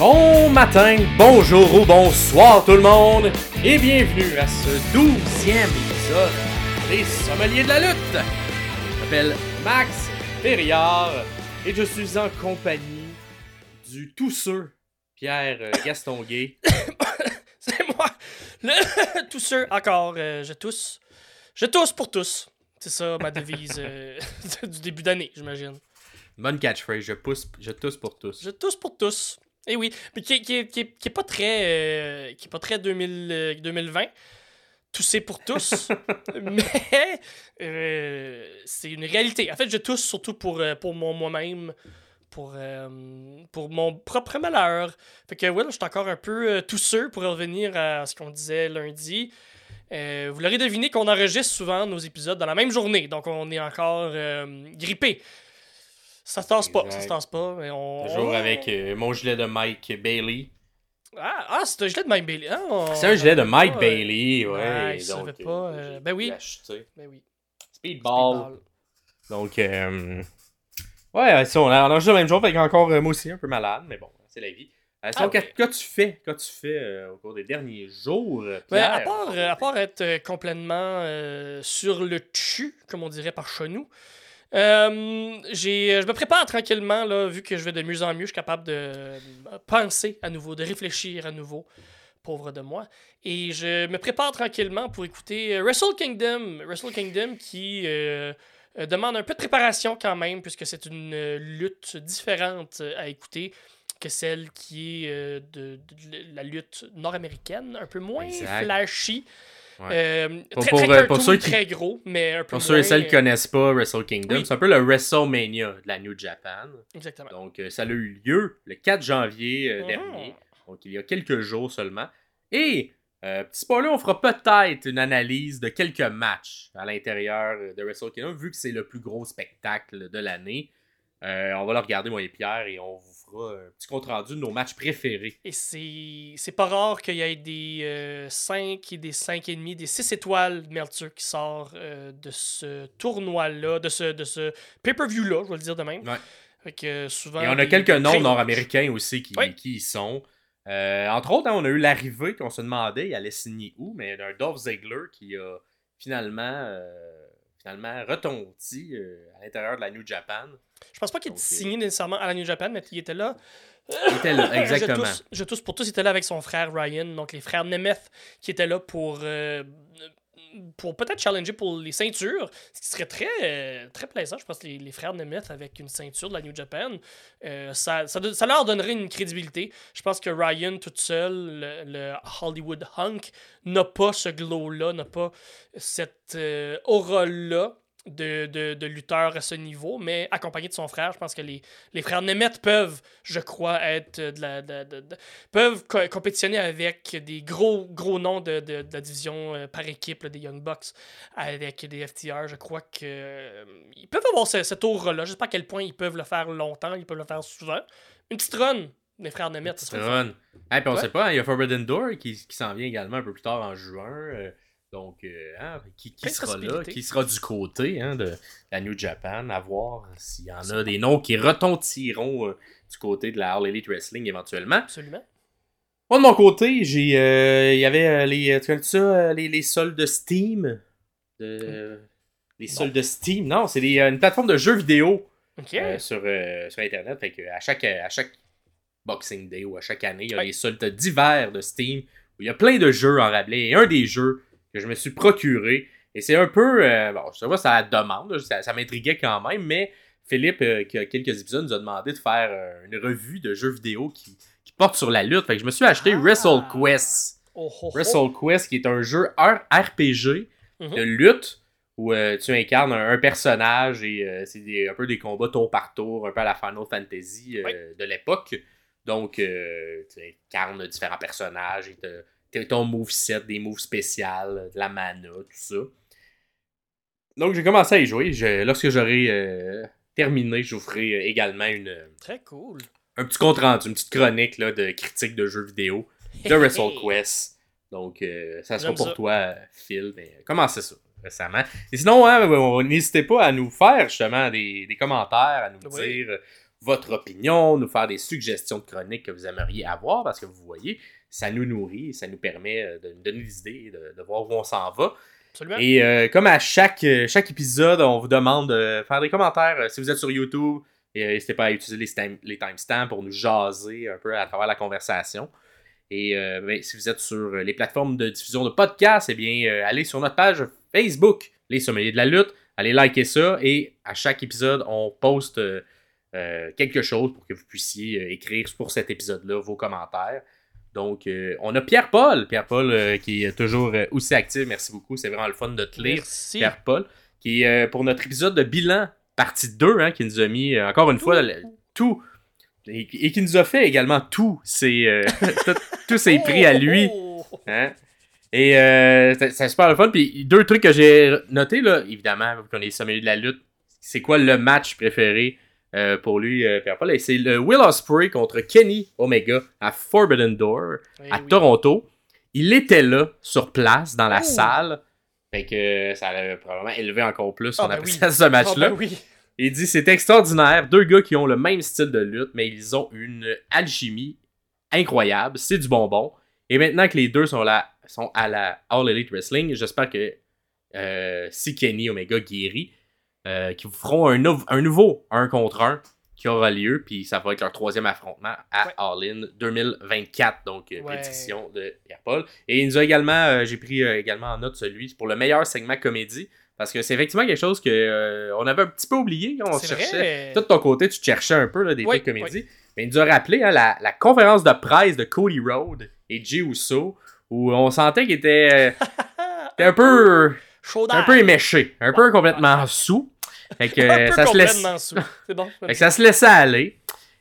Bon matin, bonjour ou bonsoir tout le monde et bienvenue à ce douzième épisode des Sommeliers de la lutte. Je m'appelle Max Perriard et je suis en compagnie du tousseux Pierre euh, Gastonguay. C'est moi, le tousseur. Encore, euh, je tousse. Je tousse pour tous. C'est ça ma devise euh, du début d'année, j'imagine. Bonne catchphrase, je, pousse, je tousse pour tous. Je tousse pour tous. Et oui, mais qui, qui, qui, qui est pas très, euh, qui est pas très 2000, euh, 2020. Tousser pour tous. mais euh, c'est une réalité. En fait, je tousse surtout pour, euh, pour mon moi-même. Pour, pour mon propre malheur. Fait que, ouais, là, je suis encore un peu tousseux pour revenir à ce qu'on disait lundi. Euh, vous l'aurez deviné qu'on enregistre souvent nos épisodes dans la même journée, donc on est encore euh, grippé. Ça se tasse pas, ça se tasse pas. Mais on, Toujours on- avec euh, mon gilet de Mike Bailey. Ah, ah c'est un gilet de Mike Bailey. Ah, on- C'est un gilet de Mike Ouais. Bailey, ouais. Ouais, donc, savais pas, euh, ben oui. Ben oui. Speedball. Speedball. Donc, euh, ouais, si on a on enregistre le même jour, fait qu'encore euh, moi aussi un peu malade, mais bon, c'est la vie. Euh, Ah qu'est- oui. qu'as-tu fait, qu'as-tu fait euh, au cours des derniers jours, euh, Ben, à, part, euh, à part être euh, complètement euh, sur le tu, comme on dirait par chez nous, euh, j'ai, je me prépare tranquillement, là, vu que je vais de mieux en mieux, je suis capable de euh, penser à nouveau, de réfléchir à nouveau, pauvre de moi. Et je me prépare tranquillement pour écouter euh, Wrestle Kingdom, Wrestle Kingdom qui euh, demande un peu de préparation quand même, puisque c'est une lutte différente à écouter que celle qui est de, de la lutte nord-américaine, un peu moins Exact. flashy. Ouais. Euh, Pour- très, pour, très euh, pour ceux qui- très gros, mais un peu Pour ceux et celles qui euh, connaissent pas Wrestle Kingdom, oui. c'est un peu le WrestleMania de la New Japan. Exactement. Donc, ça a eu lieu le 4 janvier euh, Mhm. dernier, donc il y a quelques jours seulement. Et, euh, petit spoiler, on fera peut-être une analyse de quelques matchs à l'intérieur de Wrestle Kingdom, vu que c'est le plus gros spectacle de l'année. Euh, on va le regarder, moi et Pierre, et on vous fera un petit compte-rendu de nos matchs préférés. Et c'est pas rare qu'il y ait des euh, 5 et des 5,5, des 6 étoiles de Meltzer qui sort euh, de ce tournoi-là, de ce, de ce pay-per-view-là, je vais le dire de même. Ouais. Fait que euh, souvent. Et on a quelques noms nord-américains aussi qui, qui y sont. Euh, entre autres, hein, on a eu l'arrivée qu'on se demandait, il allait signer où, mais d'un Dolph Ziggler qui a finalement, euh, finalement retondi euh, à l'intérieur de la New Japan. Je pense pas qu'il ait Donc, signé nécessairement à la New Japan, mais il était là. Il était là, exactement. Je tousse, je tousse pour tous, il était là avec son frère Ryan, donc les frères Nemeth qui étaient là pour, euh, pour peut-être challenger pour les ceintures, ce qui serait très, euh, très plaisant. Je pense que les, frères Nemeth avec une ceinture de la New Japan, euh, ça, ça, leur donnerait une crédibilité. Je pense que Ryan, toute seule, le, le Hollywood Hunk, n'a pas ce glow-là, n'a pas cette euh, aura-là. De, de, de lutteur à ce niveau, mais accompagné de son frère, je pense que les, les frères Nemeth peuvent, je crois, être de la, de- de- peuvent co- compétitionner avec des gros gros noms de, de- de la division euh, par équipe là, des Young Bucks avec des FTR. Je crois que euh, ils peuvent avoir ce, cette aura-là. Je sais pas à quel point ils peuvent le faire longtemps, ils peuvent le faire souvent. Une petite run des frères Nemeth, le fun. run. Hey, puis on Ouais. sait pas, hein, il y a Forbidden Door qui, qui s'en vient également un peu plus tard en juin. euh, donc, euh, hein, qui, qui de sera là, qui sera du côté hein, de la New Japan, à voir s'il y en a des noms qui retentiront euh, du côté de la All Elite Wrestling éventuellement. Absolument. Moi, de mon côté, j'ai, euh, il y avait euh, les, tu connais ça, les, les soldes Steam? De, les soldes Steam, non, c'est une plateforme de jeux vidéo sur, sur Internet. Fait que à chaque, à chaque Boxing Day ou à chaque année, il y a Ouais. des soldes divers de Steam où il y a plein de jeux en rabelais. Et un des jeux que je me suis procuré, et c'est un peu, euh, bon, je sais pas, ça demande, ça, ça m'intriguait quand même, mais Philippe, euh, qui a quelques épisodes, nous a demandé de faire euh, une revue de jeux vidéo qui, qui porte sur la lutte. Fait que je me suis acheté Ah. WrestleQuest. Oh, oh, oh. WrestleQuest, qui est un jeu R- RPG Mhm. de lutte où tu incarnes un, un personnage et c'est un peu des combats tour par tour, un peu à la Final Fantasy Oui. de l'époque. Donc, tu incarnes différents personnages et ton moveset, des moves spéciales, de la mana, tout ça. Donc, j'ai commencé à y jouer. Je- lorsque j'aurai euh, terminé, je vous ferai euh, également une, Très cool. un petit compte rendu, une petite chronique là, de critique de jeux vidéo de WrestleQuest. Donc, euh, ça sera pour ça. toi, euh, Phil. Mais comment c'est ça récemment? Et sinon, hein, n'hésitez pas à nous faire justement des, des commentaires, à nous Oui. dire euh, votre opinion, nous faire des suggestions de chroniques que vous aimeriez avoir, parce que vous voyez, ça nous nourrit, ça nous permet euh, de nous donner des idées, de, de voir où on s'en va. Absolument. Et euh, comme à chaque, euh, chaque épisode, on vous demande de faire des commentaires. Si vous êtes sur YouTube, n'hésitez pas à utiliser les, les timestamps pour nous jaser un peu à travers la conversation. Et euh, ben, si vous êtes sur les plateformes de diffusion de podcasts, eh bien, euh, allez sur notre page Facebook, Les Sommeliers de la Lutte. Allez liker ça. Et à chaque épisode, on poste euh, quelque chose pour que vous puissiez euh, écrire pour cet épisode-là vos commentaires. Donc, euh, on a Pierre-Paul. Pierre-Paul euh, qui est toujours aussi actif. Merci beaucoup. C'est vraiment le fun de te lire. Merci. Pierre-Paul, qui est pour notre épisode de bilan, partie 2, hein, qui nous a mis encore une fois le- tout. Et, et qui nous a fait également tous ses, tous ses prix à lui. Oh, oh, oh. Hein? Et c'est c'est super le fun. Puis deux trucs que j'ai notés, là, évidemment, vu qu'on est sommelier de la lutte, c'est quoi le match préféré euh, pour lui, euh, Pierre-Paul? Et c'est le Will Ospreay contre Kenny Omega à Forbidden Door Eh à oui. Toronto. Il était là, sur place, dans la Oh. salle. Fait que ça a probablement élevé encore plus son Ah, ben appréciation oui. de ce match-là. Ah, ben oui. Il dit c'est extraordinaire, deux gars qui ont le même style de lutte, mais ils ont une alchimie incroyable, c'est du bonbon. Et maintenant que les deux sont là, sont à la All Elite Wrestling, j'espère que euh, si Kenny Omega guérit, euh, qu'ils vous feront un, un nouveau 1 contre 1 qui aura lieu, puis ça va être leur troisième affrontement à Ouais. All In 2024, donc euh, Ouais. prédiction de Pierre-Paul. Et il nous a également, euh, j'ai pris euh, également en note celui pour le meilleur segment comédie, parce que c'est effectivement quelque chose que on avait un petit peu oublié quand on cherchait. vrai. Toi, de ton côté, tu cherchais un peu là, des Oui, trucs comédies. Mais il nous a rappelé hein, la, la conférence de presse de Cody Rhodes et Jey Uso, où on sentait qu'il était un peu Chaud un peu éméché, un peu complètement sous. Fait que Un peu ça se laisse, complètement sous. C'est bon. fait que ça se laissait aller.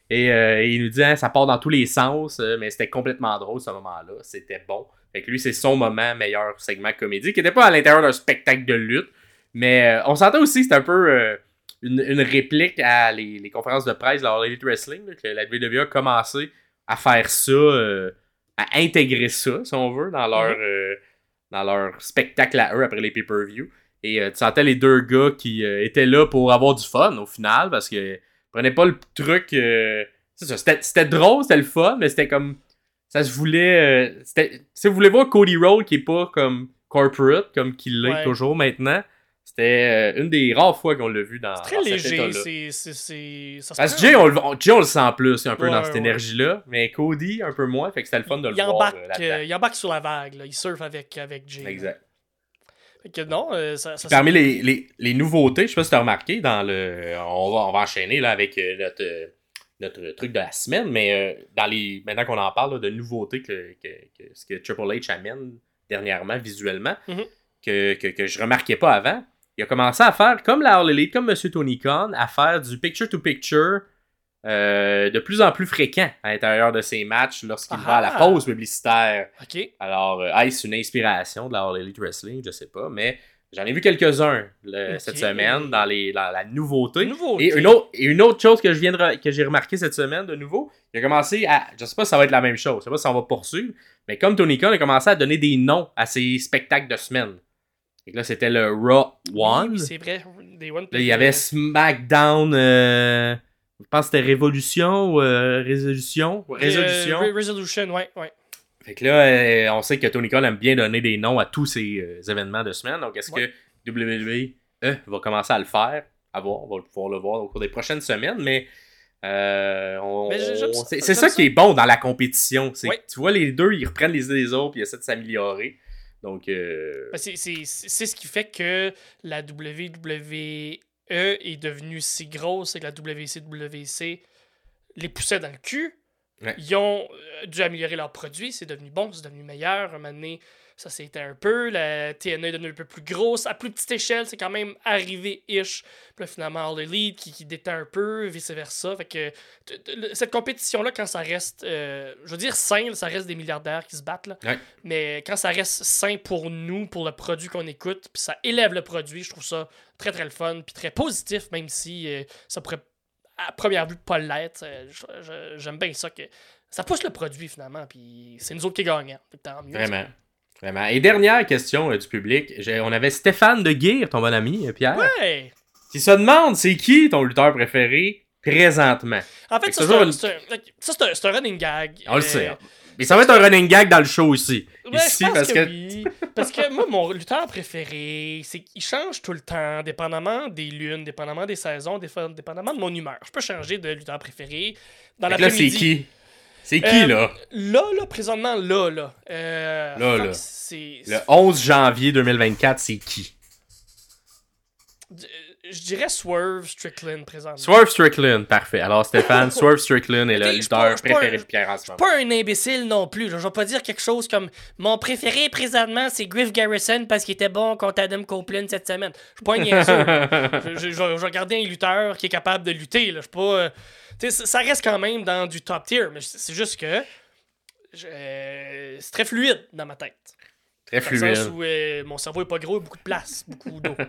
Et euh, il nous dit hein, ça part dans tous les sens, euh, mais c'était complètement drôle ce moment-là. C'était bon. Fait que lui, c'est son moment meilleur segment comédie, qui n'était pas à l'intérieur d'un spectacle de lutte. Mais euh, on sentait aussi que c'était un peu euh, une, une réplique à les, les conférences de presse de la Elite Wrestling, là, que la WWE a commencé à faire ça, euh, à intégrer ça, si on veut, dans leur, Mhm. euh, dans leur spectacle à eux après les pay-per-view. Et euh, tu sentais les deux gars qui euh, étaient là pour avoir du fun au final, parce que prenaient pas le truc. euh, c'était, c'était drôle, c'était le fun, mais c'était comme. Ça se voulait. c'était, si vous voulez voir Cody Rhodes qui est pas comme corporate, comme qu'il l'est Ouais. toujours maintenant, c'était euh, une des rares fois qu'on l'a vu dans, Très dans cet léger. C'est. c'est- c'est- Ça Parce que Jay on, le- on- Jay, on le sent plus un peu Ouais, dans cette ouais. énergie-là, mais Cody un peu moins, fait que c'était le fun de le il voir embarque, euh, euh, il embarque sur la vague, là. il surfe avec, avec Jay. Exact. Fait que non, euh, ça, ça Parmi les, les, les nouveautés, je sais pas si tu as remarqué, dans le. On va, on va enchaîner là, avec notre, notre truc de la semaine, mais euh, dans les. Maintenant qu'on en parle là, de nouveautés que, que, que- ce que Triple H amène dernièrement visuellement, Mhm. que, que, que je remarquais pas avant, il a commencé à faire, comme la All Elite, comme M. Tony Khan, à faire du picture-to-picture euh, de plus en plus fréquent à l'intérieur de ses matchs lorsqu'il va à la Ah! pause publicitaire. Alors, euh, est-ce une inspiration de la All Elite Wrestling? Je sais pas, mais j'en ai vu quelques-uns cette semaine dans, les, dans la nouveauté. Nouveau. Et une, autre, et une autre chose que je viens de que j'ai remarqué cette semaine de nouveau, il a commencé à. Je sais pas si ça va être la même chose, je sais pas si on va poursuivre, mais comme Tony Khan a commencé à donner des noms à ses spectacles de semaine. Et là, c'était le Raw One. Oui, c'est vrai. Des One Là, il y avait SmackDown. euh, je pense que c'était Révolution ou euh, Résolution? Résolution. Euh, Re- Resolution, ouais, ouais. Fait que là, on sait que Tony Khan aime bien donner des noms à tous ces événements de semaine. Donc, est-ce Ouais. que WWE va commencer à le faire? À voir, on va pouvoir le voir au cours des prochaines semaines. Mais, euh, c'est ça, ça. qui est bon dans la compétition. C'est tu vois, les deux, ils reprennent les idées des autres puis ils essaient de s'améliorer. Donc, euh, c'est- c'est c'est ce qui fait que la WWE est devenue si grosse et que la WCWC les poussait dans le cul. Ouais. Ils ont euh, dû améliorer leurs produits, c'est devenu bon, c'est devenu meilleur. Un moment donné, ça s'est éteint un peu. La TNA est devenue un peu plus grosse. À plus petite échelle, c'est quand même arrivé-ish. Puis là, finalement, All Elite qui, qui détend un peu, vice-versa. Fait que cette compétition-là, quand ça reste, euh, je veux dire sain, ça reste des milliardaires qui se battent. Là. Ouais. Mais quand ça reste sain pour nous, pour le produit qu'on écoute, puis ça élève le produit, je trouve ça très très le fun, puis très positif, même si euh, ça pourrait à première vue pas l'être. Euh, J'aime bien ça que ça pousse le produit finalement, puis c'est nous autres qui gagnons. Tant mieux, vraiment. Vraiment. Et dernière question euh, du public. J'ai- On avait Stéphane de Guire, ton bon ami, euh, Pierre. Ouais! qui se demande c'est qui ton lutteur préféré présentement? En fait, Fait que ça, c'est un, c'est un- ça, c'est un- c'est un running gag. On le Euh, sait. Mais ça va être un running gag dans le show aussi. Ouais, Ici, pense parce que, que. oui. Parce que moi, mon lutteur préféré, c'est qu'il change tout le temps, dépendamment des lunes, dépendamment des saisons, défa- dépendamment de mon humeur. Je peux changer de lutteur préféré dans Fait que là, c'est l'après-midi. qui? C'est qui, Euh, là? Là, là, présentement, là, là. Euh, Là, là. Le 11 janvier 2024, c'est qui? Je dirais Swerve Strickland présentement. Swerve Strickland, parfait. Alors, Stéphane, Swerve Strickland est le lutteur préféré de Pierre en ce moment. Pas un imbécile non plus. Je vais pas dire quelque chose comme mon préféré présentement, c'est Griff Garrison parce qu'il était bon contre Adam Copeland cette semaine. Je suis pas un niaiseux. je, je, je- je vais regarder un lutteur qui est capable de lutter. Là. Je suis pas. euh, tu sais, ça- reste quand même dans du top tier, mais c'est juste que. euh, c'est très fluide dans ma tête. Très Dans le sens fluide. où euh, mon cerveau est pas gros, il y a beaucoup de place, beaucoup d'eau.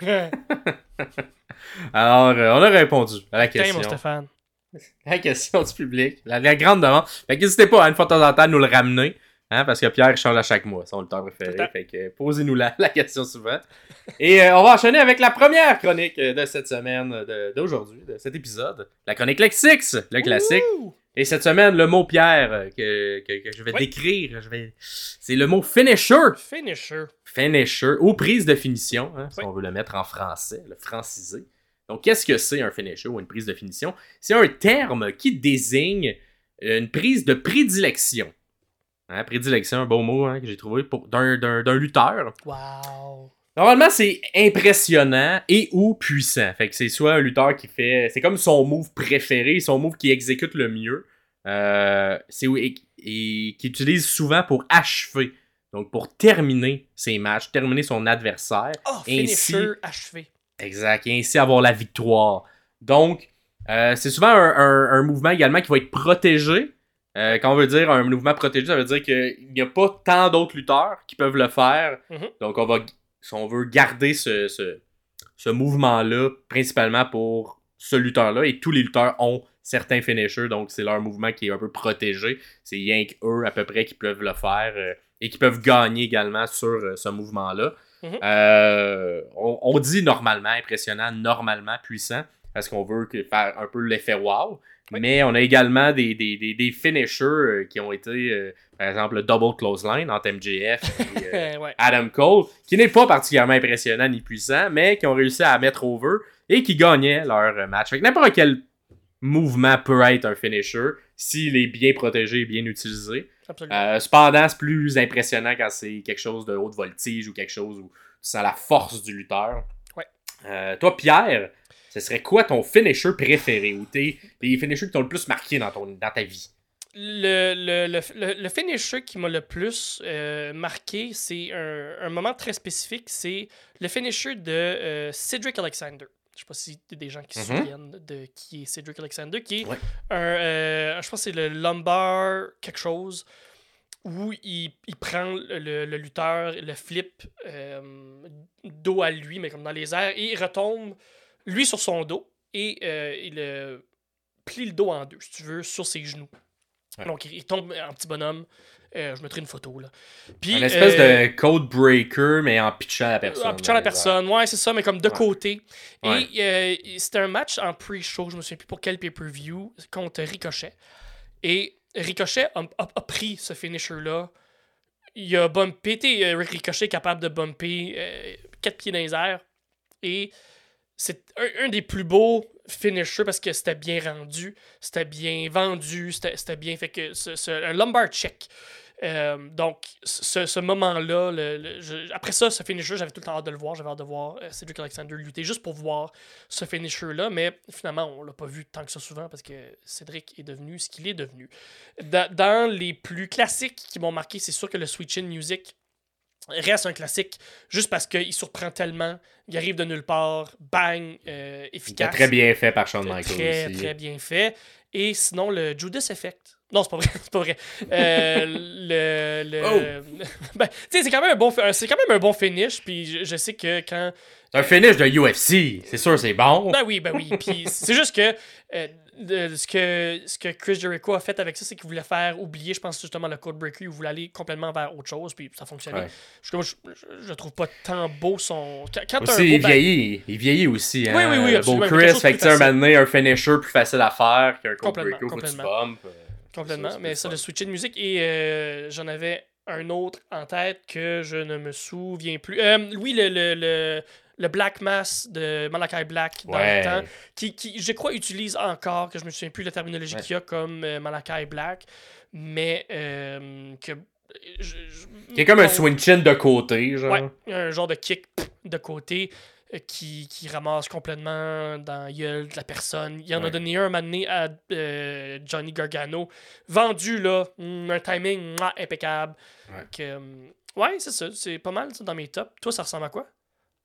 Alors, euh, on a répondu à la question. mon Stéphane. La question du public. La, la grande demande. Fait que n'hésitez pas, à une fois de temps en temps, à nous le ramener. Hein, parce que Pierre change à chaque mois, son préféré. le temps. Fait que posez-nous la, la question souvent. Et euh, on va enchaîner avec la première chronique euh, de cette semaine, de- d'aujourd'hui, de, cet épisode. La chronique Lexix, le classique. Ouh! Et cette semaine, le mot Pierre euh, que, que, que je vais Oui. décrire, je vais... c'est le mot finisher. Finisher. Finisher, ou prise de finition, hein, si on veut le mettre en français, le franciser. Donc, qu'est-ce que c'est un finisher ou une prise de finition? C'est un terme qui désigne une prise de prédilection. Hein, prédilection, un beau mot hein, que j'ai trouvé pour d'un, d'un, d'un lutteur. Wow. Normalement, c'est impressionnant et ou puissant. Fait que c'est soit un lutteur qui fait. C'est comme son move préféré, son move qui exécute le mieux. Euh, c'est, et, et qui utilise souvent pour achever. Donc, pour terminer ses matchs, terminer son adversaire. Oh, Ainsi- achevé. Exact. Et ainsi avoir la victoire. Donc, euh, c'est souvent un, un- un mouvement également qui va être protégé. Euh, quand on veut dire un mouvement protégé, ça veut dire qu'il n'y a pas tant d'autres lutteurs qui peuvent le faire. Mhm. Donc, on va, si on veut garder ce, ce, ce mouvement-là, principalement pour ce lutteur-là, et tous les lutteurs ont certains finishers, donc c'est leur mouvement qui est un peu protégé. C'est rien qu'eux, à peu près, qui peuvent le faire euh, et qui peuvent gagner également sur euh, ce mouvement-là. Mhm. Euh, on, on dit normalement impressionnant, normalement puissant, parce qu'on veut que- faire un peu l'effet wow. Oui. Mais on a également des, des, des, des finishers euh, qui ont été, euh, par exemple, le double clothesline entre MJF et euh, ouais. Adam Cole, qui n'est pas particulièrement impressionnant ni puissant, mais qui ont réussi à mettre over et qui gagnaient leur match. N'importe quel mouvement peut être un finisher s'il est bien protégé et bien utilisé. Euh, cependant, c'est plus impressionnant quand c'est quelque chose de haute voltige ou quelque chose où tu sens la force du lutteur. Ouais. Toi, Pierre, ce serait quoi ton finisher préféré ou tes, les finishers qui t'ont le plus marqué dans, ton, dans ta vie? Le, le, le, le, finisher qui m'a le plus euh, marqué, c'est un, un moment très spécifique. C'est le finisher de euh, Cedric Alexander. Je sais pas si y a des gens qui se Mhm. souviennent de qui est Cedric Alexander, qui est Ouais. un. euh, je pense c'est le lumbar quelque chose où il, il prend le, le- le lutteur, le flip euh, dos à lui, mais comme dans les airs, et il retombe lui sur son dos et euh, il euh, plie le dos en deux, si tu veux, sur ses genoux. Ouais. Donc il, il tombe en petit bonhomme. Euh, je mettrai une photo là. Puis, Une espèce euh, de code breaker, mais en pitchant la personne. en pitchant la personne, ouais, c'est ça, mais comme de Ouais. côté. Ouais. Et c'était un match en pre-show, je me souviens plus pour quel pay-per-view, contre Ricochet. Et Ricochet a, a- a pris ce finisher-là. Il a bumpé, Ricochet est capable de bumper quatre pieds dans les airs. Et c'est un, des plus beaux finishers parce que c'était bien rendu, c'était bien vendu, c'était bien fait que ce, ce- un lumbar check. Euh, donc, ce, moment-là, après ça, ce finisher, j'avais tout le temps hâte de le voir. J'avais hâte de voir euh, Cedric Alexander lutter juste pour voir ce finisher-là. Mais finalement, on l'a pas vu tant que ça souvent parce que Cédric est devenu ce qu'il est devenu. Da- dans les plus classiques qui m'ont marqué, c'est sûr que le Switch In Music reste un classique juste parce qu'il surprend tellement. Il arrive de nulle part, bang, euh, efficace. très bien fait par Shawn Michaels très, aussi. très bien fait. Et sinon, le Judas Effect Non, c'est pas vrai. C'est pas vrai. Euh, le. le... Oh! ben, tu sais, c'est quand même un bon, fi- c'est quand même un bon finish. Puis je, je sais que quand. Un finish de UFC. C'est sûr, c'est bon. Ben oui, ben oui. Puis c'est juste que, euh, de- ce que ce que Chris Jericho a fait avec ça, c'est qu'il voulait faire oublier, je pense justement le code breaker, il voulait aller complètement vers autre chose, puis ça fonctionnait. Ouais. Je, je, je- je trouve pas tant beau son. Quand, t'as un Aussi, beau il vieillit. Il vieillit aussi. Hein? Oui, oui, oui, Le absolument. Beau Chris, fait que un moment un finisher plus facile à faire qu'un Complètement, breaker, que tu euh, Complètement, Ça, c'est mais ça fun. switcher de musique. Et euh, j'en avais un autre en tête que je ne me souviens plus. Euh, oui, le, le, le, le Black Mass de Malachi Black dans Ouais. le temps, qui, qui, je crois, utilise encore, que je me souviens plus de la terminologie Ouais. qu'il y a comme euh, Malachi Black, mais euh, que. je- je- Qui est comme un swing chin de côté, genre. Ouais, un genre de kick de côté euh, qui, qui ramasse complètement dans la gueule de la personne. Il en a donné un mané à euh, Johnny Gargano. Vendu, là. mm, un timing mouah, impeccable. Euh, ouais, c'est ça. C'est pas mal ça, dans mes tops. Toi, ça ressemble à quoi?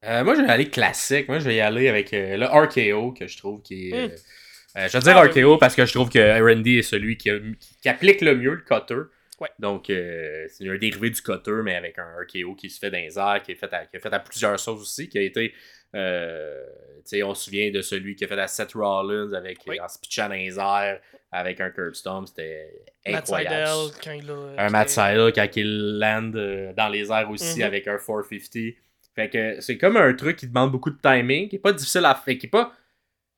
Euh, moi, je vais aller classique. Moi, je vais y aller avec euh, le RKO que je trouve qui est. Mm. euh, je vais dire Ah, RKO parce que je trouve que Randy est celui qui, a- qui applique le mieux le cutter. Ouais. Donc, euh, c'est un dérivé du cutter, mais avec un RKO qui se fait dans les airs, qui est fait à, qui est fait à plusieurs sauces aussi, qui a été. tu sais, on se souvient de celui qui a fait à Seth Rollins avec, Oui. en se pitchant dans les airs avec un curb stomp. C'était Matt incroyable. Sydal, quand il a. Un Matt Sydal quand il land euh, dans les airs aussi Mhm. avec un 450. Fait que c'est comme un truc qui demande beaucoup de timing, qui est pas difficile à faire, qui est pas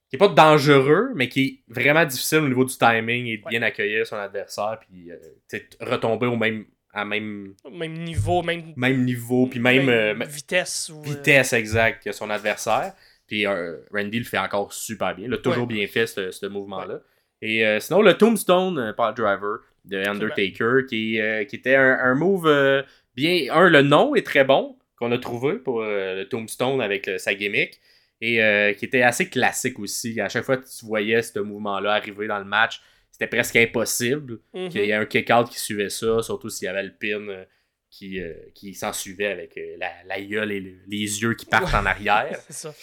qui est pas dangereux, mais qui est vraiment difficile au niveau du timing et de Ouais. bien accueillir son adversaire puis euh, retomber au même à même Même niveau, même. même niveau puis même, euh, vitesse. Ou, euh, vitesse exacte que son adversaire. Puis euh, Randy le fait encore super bien. Il a toujours bien fait ce, ce mouvement-là. Et euh, sinon, le Tombstone Power Driver de Undertaker, qui, qui était un, un move bien. Un, le nom est très bon qu'on a trouvé pour euh, le Tombstone avec euh, sa gimmick. Et euh, qui était assez classique aussi. À chaque fois que tu voyais ce mouvement-là arriver dans le match, c'était presque impossible mhm. qu'il y ait un kick-out qui suivait ça, surtout s'il y avait le pin qui, qui s'en suivait avec la, la gueule et le- les yeux qui partent Ouais. en arrière. C'est ça.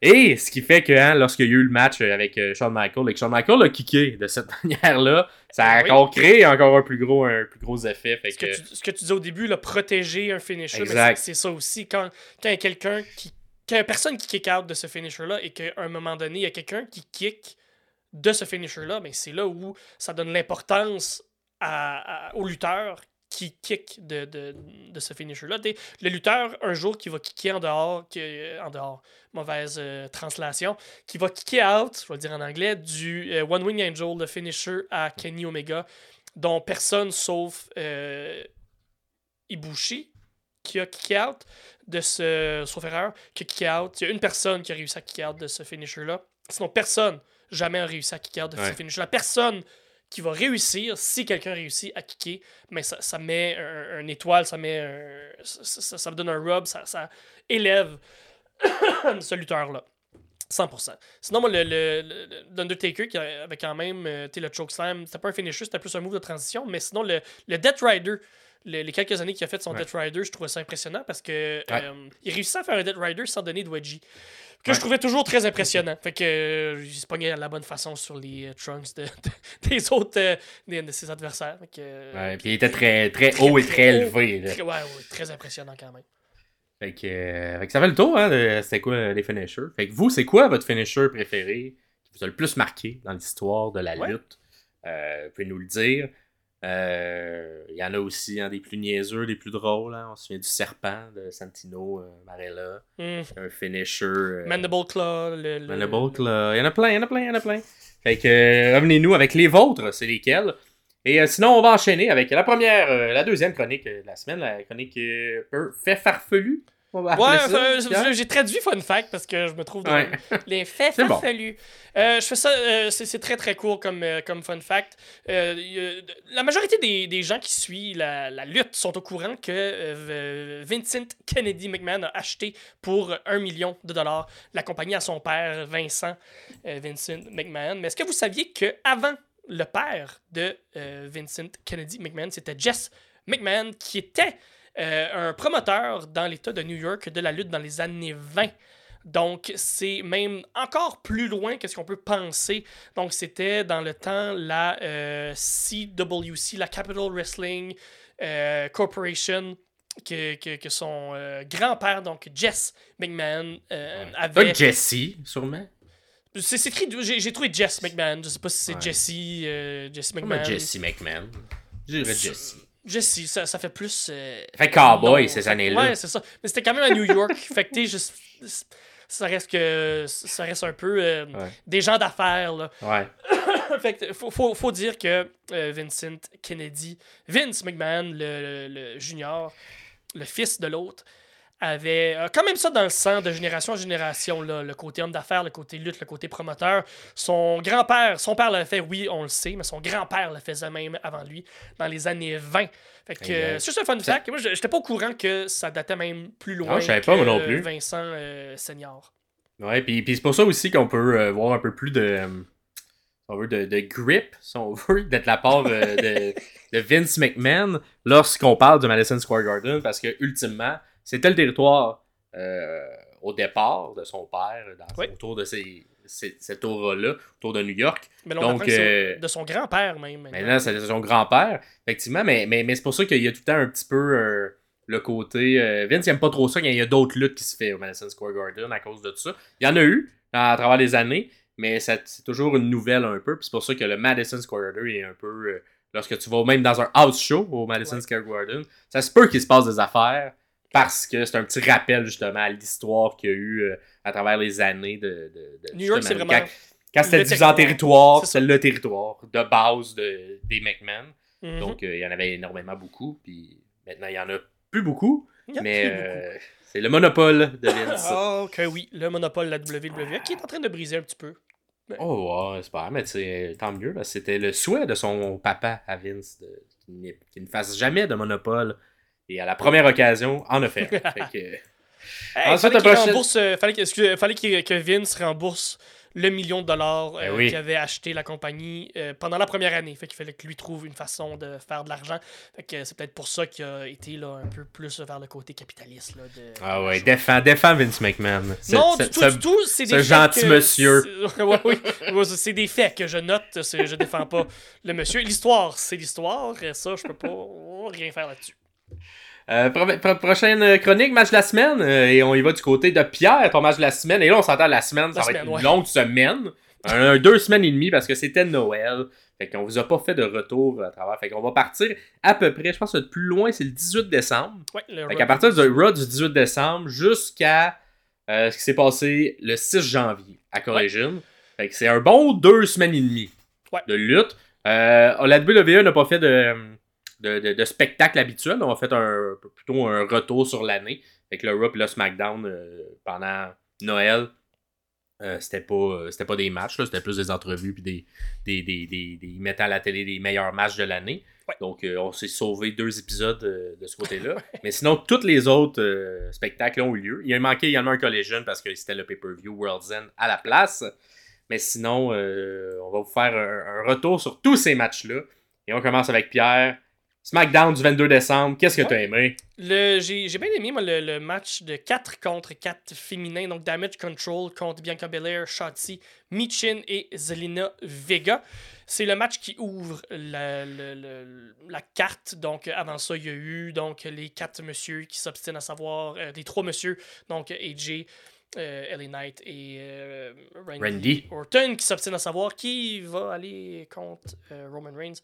Et ce qui fait que hein, lorsqu'il y a eu le match euh, avec euh, Shawn Michaels et que Shawn Michaels a kické de cette manière-là, ça a Oui. encore créé encore un plus gros, un plus gros effet. Fait Ce que, que, tu, ce que tu disais au début, le protéger un finisher, c'est c'est ça aussi. Quand, quand il y a quelqu'un qui. Quand il y a personne qui kick out de ce finisher-là et qu'à un moment donné, il y a quelqu'un qui kick de ce finisher-là, mais c'est là où ça donne l'importance à- à- au lutteur qui kick de, de, de ce finisher-là. Le lutteur, un jour, qui va kicker en dehors, qui, euh, en dehors, mauvaise euh, translation, qui va kicker out, je vais le dire en anglais, du euh, One Wing Angel, le finisher à Kenny Omega, dont personne sauf euh, Ibushi qui a kick out de ce. Sauf erreur, qui a kick out. Il y a une personne qui a réussi à kick out de ce finisher-là. Sinon, personne jamais a réussi à kick out de ce finisher-là. Personne qui va réussir, si quelqu'un réussit à kicker, mais ça, ça met un, un étoile, ça met un, ça, ça, ça me donne un rub, ça, ça élève ce lutteur-là. 100%. Sinon, moi, le, le, le- l'Undertaker, qui avait quand même, euh, le chokeslam, c'était pas un finisher, c'était plus un move de transition, mais sinon, le, le Death Rider, le- les quelques années qu'il a fait son Ouais. Death Rider, je trouvais ça impressionnant parce que Ouais. euh, il réussissait à faire un Death Rider sans donner de wedgie. Que Ouais. je trouvais toujours très impressionnant. Fait que euh, il se pognait à la bonne façon sur les euh, trunks de, de- des autres euh, de ses adversaires. Fait que, euh, ouais, puis il était très, très haut et très élevé. très- ouais, très impressionnant quand même. Fait que, fait que ça fait le tour, hein, de c'était quoi les finishers. Fait que vous, c'est quoi votre finisher préféré qui vous a le plus marqué dans l'histoire de la lutte? Vous pouvez nous le dire. Euh, Il y en a aussi hein, des plus niaiseux, des plus drôles. hein. On se souvient du serpent de Santino euh, Marella. Hmm. Un finisher. euh, Mandible Claw, le, le- Mandible Claw. Il y en a plein, il y en a plein, il y en a plein. Fait que revenez-nous avec les vôtres, c'est lesquels. Et euh, sinon, on va enchaîner avec la première, euh, la deuxième chronique euh, de la semaine, la chronique fait farfelu. On va Ouais, j'ai traduit fun fact parce que je me trouve dans Ouais. les faits C'est bon. farfelus. Euh, je fais ça, euh, c'est c'est très très court comme, euh, comme fun fact. Euh, la majorité des, des gens qui suivent la, la lutte sont au courant que euh, Vincent Kennedy McMahon a acheté pour un million de dollars la compagnie à son père Vincent euh, Vincent McMahon. Mais est-ce que vous saviez que avant le père de euh, Vincent Kennedy McMahon, c'était Jess McMahon qui était euh, un promoteur dans l'État de New York de la lutte dans les années 20. Donc, c'est même encore plus loin que ce qu'on peut penser. Donc, c'était dans le temps la euh, CWC, la Capital Wrestling euh, Corporation, que, que, que son euh, grand-père, donc Jess McMahon, euh, avait. Pas Jesse, sûrement? C'est écrit, j'ai trouvé Jess McMahon. Je sais pas si c'est Ouais. Jesse, euh, Jesse McMahon. Jesse McMahon. Je dirais Jesse. Jesse, ça, ça fait plus. euh, fait cowboy, non, ces années-là. Ouais, c'est ça. Mais c'était quand même à New York. fait que, ça reste que. Ça reste un peu euh, Ouais. des gens d'affaires, là. Ouais. fait que faut, faut, faut dire que euh, Vincent Kennedy, Vince McMahon, le, le- le junior, le fils de l'autre, avait euh, quand même ça dans le sang de génération en génération, là, le côté homme d'affaires, le côté lutte, le côté promoteur. Son grand-père, son père l'avait fait, oui, on le sait, mais son grand-père le faisait même avant lui, dans les années 20. Fait que, euh, c'est juste un fun fact. Moi, je- j'étais pas au courant que ça datait même plus loin Ah, je savais que pas, moi non plus. Vincent euh, Senior. Ouais, puis, puis c'est pour ça aussi qu'on peut euh, voir un peu plus de, euh, on veut, de, de grip, si on veut, d'être la part de, de Vince McMahon lorsqu'on parle du Madison Square Garden, parce que ultimement, c'était le territoire euh, au départ de son père, dans, Oui. autour de ces, ces- cette aura-là, autour de New York. Mais là, on Donc, euh, de son grand-père même. maintenant. Maintenant, c'est son grand-père, effectivement, mais, mais, mais c'est pour ça qu'il y a tout le temps un petit peu euh, le côté. Vince, il aime pas trop ça quand il y a d'autres luttes qui se fait au Madison Square Garden à cause de tout ça. Il y en a eu à travers les années, mais c'est toujours une nouvelle un peu. Puis c'est pour ça que le Madison Square Garden est un peu. lorsque tu vas même dans un house show au Madison Ouais. Square Garden, ça se peut qu'il se passe des affaires parce que c'est un petit rappel justement à l'histoire qu'il y a eu euh, à travers les années de. de- de- New York, c'est vraiment. Quand, quand c'était divisé en territoire. C'est le territoire de base de, des McMahon. Mhm. Donc, euh, il y en avait énormément beaucoup. Puis maintenant, il y en a plus beaucoup. A Mais plus beaucoup. euh, c'est le monopole de Vince. Ah, ok, oui, le monopole de la WWE qui est en train de briser un petit peu. Oh, ouais, c'est pas grave, mais tant mieux. que C'était le souhait de son papa à Vince qu'il ne fasse jamais de monopole. Et à la première occasion, en a fait. fait que, Hey, Ensuite, fallait la qu'il prochaine- rembourse, euh, fallait, que- excusez, fallait qu'il- que Vince rembourse le million de dollars euh, Ben oui. qu'il avait acheté la compagnie euh, pendant la première année. Fait qu'il fallait que lui trouve une façon de faire de l'argent. Fait que c'est peut-être pour ça qu'il a été là, un peu plus vers le côté capitaliste. Là, de, ah ouais, défend, défend Vince McMahon. Ce- non, ce- du tout, ce- du tout. C'est ce des gentil faits que- monsieur. c'est- Ouais, oui, Ouais, c'est des faits que je note. c'est- Je défends pas le monsieur. L'histoire, c'est l'histoire. et Ça, je peux pas rien faire là-dessus. Euh, pro- pro- prochaine chronique, match de la semaine. euh, et on y va du côté de Pierre, ton match de la semaine. Et là, on s'entend la semaine, ça La va semaine, être une ouais. longue semaine. Un, deux semaines et demie parce que c'était Noël. Fait qu'on vous a pas fait de retour à travers. Fait qu'on va partir à peu près, je pense que le plus loin, c'est le 18 décembre. Ouais, le Fait qu'à partir du Raw du 18 décembre jusqu'à euh, ce qui s'est passé le 6 janvier à Collision. Fait que c'est un bon deux semaines et demie de lutte. Euh, la WWE n'a pas fait de, de, de- de spectacle habituel. On a fait un, plutôt un retour sur l'année. Fait que le Raw et le SmackDown euh, pendant Noël, euh, c'était pas, euh, c'était pas des matchs, c'était plus des entrevues puis des, des, des, des, des- ils mettaient à la télé les meilleurs matchs de l'année. Ouais. Donc euh, on s'est sauvé deux épisodes euh, de ce côté-là. Mais sinon, tous les autres spectacles ont eu lieu. Il y a manqué, il y en a un Collision parce que c'était le pay-per-view World's End à la place. Mais sinon, on va vous faire un, un retour sur tous ces matchs-là. Et on commence avec Pierre. SmackDown du 22 décembre, qu'est-ce que Ouais. t'as aimé? Le- J'ai j'ai bien aimé moi, le, le match de 4 contre 4 féminins, donc Damage Control contre Bianca Belair, Shotzi, Michin et Zelina Vega. C'est le match qui ouvre la, le- la carte. Donc avant ça, il y a eu donc, les quatre messieurs qui s'obstinent à savoir, euh, les trois messieurs, donc AJ, euh, LA Knight et euh, Randy, Randy. Orton qui s'obstinent à savoir qui va aller contre euh, Roman Reigns.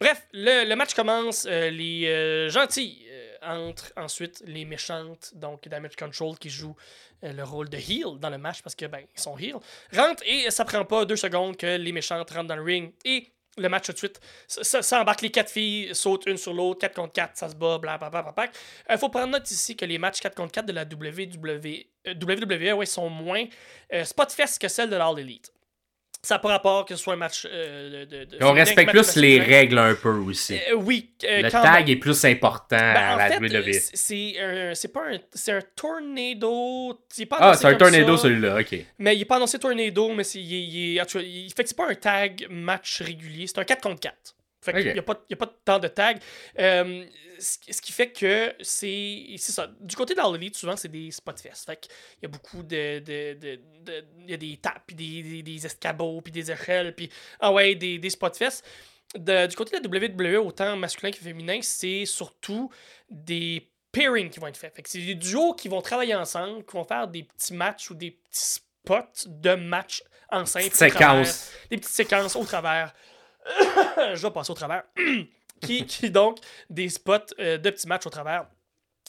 Bref, le, match commence. euh, les euh, gentils euh, entrent ensuite les méchantes, donc Damage Control qui joue le rôle de heel dans le match parce que ben ils sont heel. Rentrent et ça prend pas deux secondes que les méchantes rentrent dans le ring et le match tout de suite, ça, ça- embarque les quatre filles, sautent une sur l'autre, 4 contre 4, ça se bat, blablabla. Il faut prendre note ici que les matchs 4 contre 4 de la WWE, ouais, sont moins euh, spot-fest que celles de l'All Elite. Ça n'a pas rapport que ce soit un match euh, de, on respecte plus les règles un peu aussi. Euh, oui, euh, le tag même. est plus important Ben, à la fait, WWE. c'est- c'est pas un, c'est un tornado. Pas Ah, c'est un tornado celui-là, ok. Mais il est pas annoncé tornado, mais c'est, il, il- fait que c'est pas un tag match régulier, c'est un 4 contre 4. Fait qu'il Ok. n'y a, pas- y a pas de temps de tag. Euh, ce, qui- fait que c'est. C'est ça. Du côté de souvent, c'est des spot fest. Fait qu'il y a beaucoup de. de, de- y a des tapes, puis des, des, des escabeaux, puis des échelles, puis. Ah ouais, des, des spot fest. De- du côté de la WWE, autant masculin que féminin, c'est surtout des pairings qui vont être faits. Fait que c'est des duos qui vont travailler ensemble, qui vont faire des petits matchs ou des petits spots de matchs ensemble. Petite séquence. des petites séquences au travers. Je vais passer au travers. qui, qui donc des spots euh, de petits matchs au travers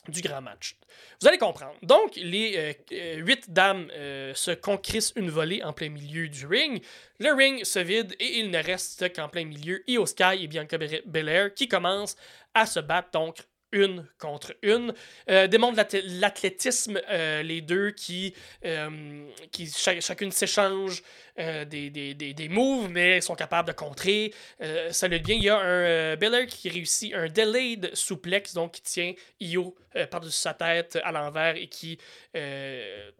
du grand match. Vous allez comprendre. Donc, les euh, huit dames euh, se concrissent une volée en plein milieu du ring. Le ring se vide et il ne reste qu'en plein milieu Io Sky et Bianca Be- Belair qui commencent à se battre donc une contre une. Euh, démontrent l'athé- l'athlétisme, euh, les deux qui, euh, chacune s'échangent euh, des, des, moves, mais sont capables de contrer. Ça le bien. Il y a un Belair qui réussit un delayed suplex, donc qui tient Io par-dessus sa tête à l'envers et qui euh,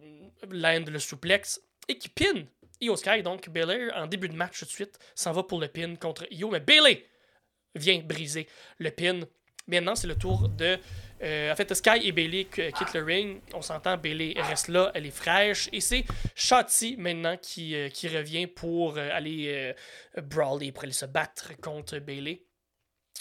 land le suplex et qui pin Io Sky. Donc Belair, en début de match tout de suite, s'en va pour le pin contre Io, mais Bailey vient briser le pin. Maintenant, c'est le tour de. euh, en fait, Sky et Bailey qu- quittent le ring. On s'entend, Bailey reste là, elle est fraîche. Et c'est Shotzi maintenant qui, euh, qui revient pour euh, aller brawler, pour aller se battre contre Bailey.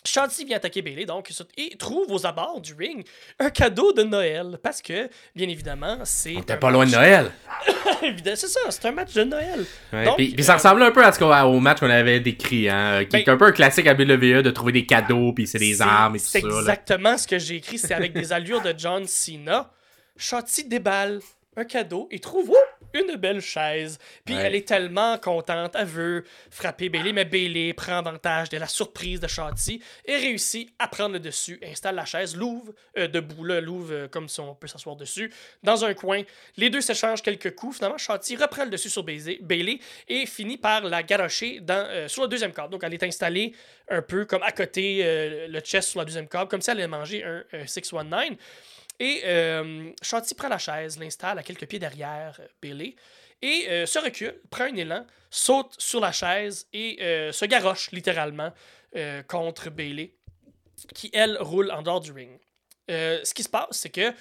Shotzi vient attaquer Bailey donc et trouve aux abords du ring un cadeau de Noël parce que bien évidemment c'est On était pas loin de Noël. C'est ça c'est un match de Noël Ouais, Donc, puis, puis ça euh, ressemble un peu à ce qu'on- au match qu'on avait décrit, hein, qui Ben- est un peu un classique à WWE de trouver des cadeaux, puis c'est des C'est- armes et tout C'est ça. là. exactement ce que j'ai écrit. C'est avec des allures de John Cena. Shotzi déballe un cadeau et trouve ouh, une belle chaise. Puis Ouais. elle est tellement contente. Elle veut frapper Bailey, mais Bailey prend avantage de la surprise de Shotzi et réussit à prendre le dessus, installe la chaise, l'ouvre euh, debout, là, l'ouvre euh, comme si on peut s'asseoir dessus, dans un coin. Les deux s'échangent quelques coups. Finalement, Shotzi reprend le dessus sur Bailey et finit par la garocher dans, euh, sur le deuxième câble. Donc, elle est installée un peu comme à côté euh, le chest sur la deuxième câble, comme si elle allait manger un, un 619. Et euh, prend la chaise, l'installe à quelques pieds derrière euh, Bailey et euh, se recule, prend un élan, saute sur la chaise et euh, se garoche littéralement contre Bailey, qui elle roule en dehors du ring. Ce qui se passe, c'est que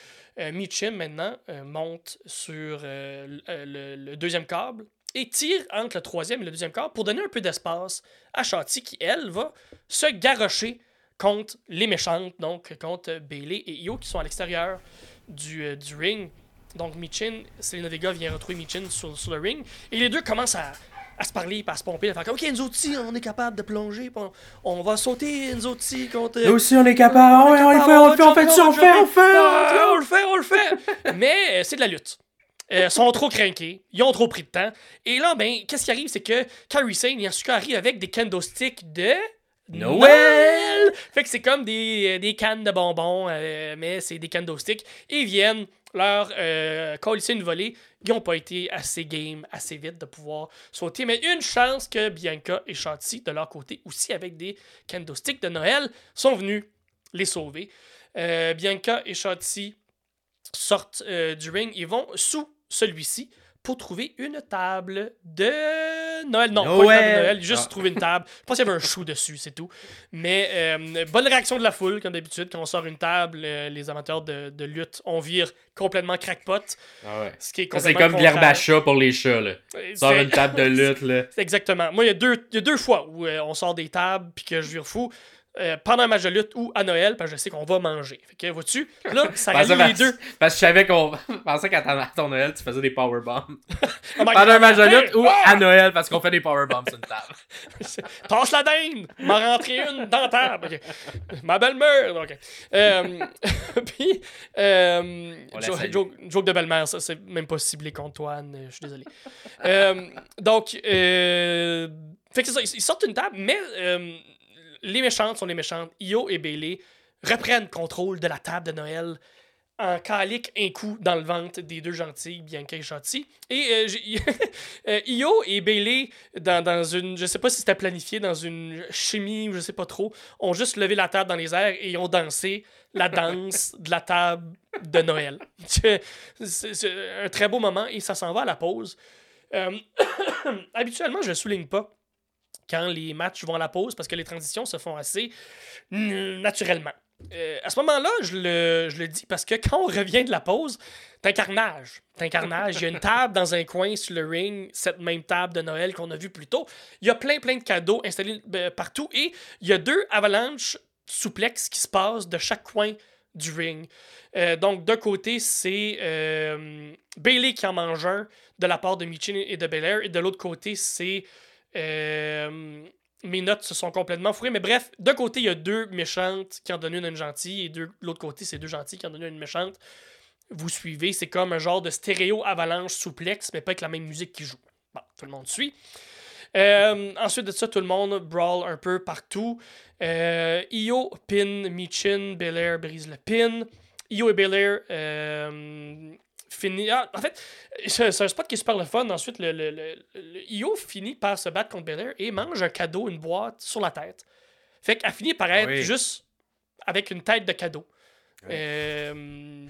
Michin maintenant monte sur le, deuxième câble et tire entre le troisième et le deuxième câble pour donner un peu d'espace à Shotzi qui, elle, va se garrocher contre les méchantes, donc contre Bailey et Io qui sont à l'extérieur du, euh, du ring. Donc Michin, Selena Vega vient retrouver Michin sur, sur le ring et les deux commencent à, à se parler, à se pomper, à faire comme Ok, nous autres, on est capable de plonger, on, on va sauter, nous aussi, contre. Nous aussi, on est capable. On le fait, on le fait, on fait ça, on le fait, on le fait. Ah, on le fait, on le fait. Mais euh, c'est de la lutte. Euh, sont trop craqués, ils ont trop pris de temps. Et là, ben, qu'est-ce qui arrive, c'est que Carrie Sane, Yasuka arrive avec des kendo sticks de Noël! Fait que c'est comme des, euh, des cannes de bonbons, euh, mais c'est des. Et ils viennent leur euh, une volée. Ils n'ont pas été assez game, assez vite de pouvoir sauter. Mais une chance que Bianca et Shotzi, de leur côté, aussi avec des sticks de Noël, sont venus les sauver. Euh, Bianca et Shotzi sortent du ring et vont sous celui-ci pour trouver une table de Noël? Non, pas une table de Noël. Juste Ah. trouver une table. Je pense qu'il y avait un chou dessus, c'est tout. Mais euh, bonne réaction de la foule, comme d'habitude. Quand on sort une table, euh, les amateurs de, de lutte, on vire complètement crackpot. Ah ouais. Ce qui est Ça, c'est comme l'herbe à chat pour les chats, là. Euh, Sors c'est- une table de lutte, là. Exactement. Moi, il y, a deux- il y a deux fois où euh, on sort des tables puis que je vire fou. Euh, pendant un match de lutte ou à Noël, parce que je sais qu'on va manger. Fait que, vois-tu, là, ça rallie les deux. Parce que je savais qu'on. Je pensais qu'à ton, à ton Noël, tu faisais des powerbombs. Oh my Pendant un match de lutte ou ah! à Noël, parce qu'on fait des powerbombs sur une table. Tasse la dinde! M'en rentrer une dans la table. Ma belle-mère! Ok. Euh, puis, euh, On la jo- salue. joke, joke de belle-mère, ça, c'est même pas ciblé contre toi, Anne, je suis désolé. Euh, donc, euh, fait que c'est ça, ils, sortent une table, mais les méchantes sont les méchantes. Io et Bailey reprennent contrôle de la table de Noël en calique un coup dans le ventre des deux gentilles, Bianca et Shotzi. Et euh, euh, Io et Bailey, dans, dans une, je sais pas si c'était planifié, dans une chimie ou je sais pas trop, ont juste levé la table dans les airs et ont dansé la danse de la table de Noël. C'est c'est un très beau moment et ça s'en va à la pause. Euh, habituellement, je le souligne pas. Quand les matchs vont à la pause parce que les transitions se font assez naturellement. Euh, à ce moment-là, je le, je le, dis parce que quand on revient de la pause, c'est un carnage. Un carnage. Il y a une table dans un coin sur le ring, cette même table de Noël qu'on a vue plus tôt. Il y a plein, plein de cadeaux installés euh, partout et il y a deux avalanches souplex qui se passent de chaque coin du ring. Euh, donc, d'un côté, c'est Bailey qui en mange un de la part de Michin et de Belair, et de l'autre côté, c'est mes notes se sont complètement fourrées. Mais bref, d'un côté, il y a deux méchantes qui en donnent une gentille, et de l'autre côté, c'est deux gentils qui en donnent une méchante. Vous suivez, c'est comme un genre de stéréo avalanche souplex, mais pas avec la même musique qui joue. Bon, tout le monde suit. Euh, ensuite de ça, tout le monde brawl un peu partout. Euh, Io pin Michin, Belair brise le pin. Io et Belair euh, finit. Ah, en fait, c'est un spot qui est super le fun. Ensuite, le, le, le, Io finit par se battre contre Belair et mange un cadeau, une boîte sur la tête. Fait qu'elle finit par être juste avec une tête de cadeau. Euh,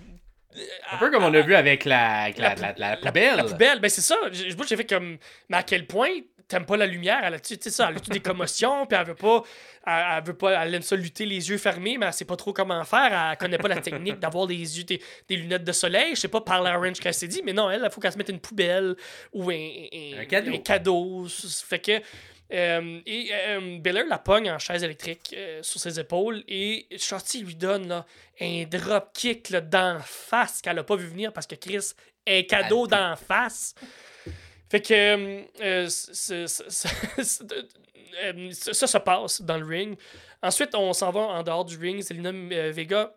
un peu comme on a vu avec la, la, la, poubelle. La, poubelle, ben c'est ça. J'ai fait comme. Mais à quel point t'aimes pas la lumière? Elle a, tu sais ça, elle a des commotions, puis elle veut pas. Elle, veut pas. Elle aime ça lutter les yeux fermés, mais elle sait pas trop comment faire. Elle connaît pas la technique d'avoir des yeux, des, lunettes de soleil. Je sais pas par la Orange qu'elle s'est dit, mais non, elle, il faut qu'elle se mette une poubelle ou un, un, cadeau. Un cadeau. Fait que. Euh, et euh, Belair la pogne en chaise électrique euh, sur ses épaules et Shotzi lui donne là, un drop kick là, d'en face qu'elle a pas vu venir parce que Chris est un cadeau d'en face. Fait que ça, se passe dans le ring. Ensuite, on s'en va en dehors du ring. Zelina Vega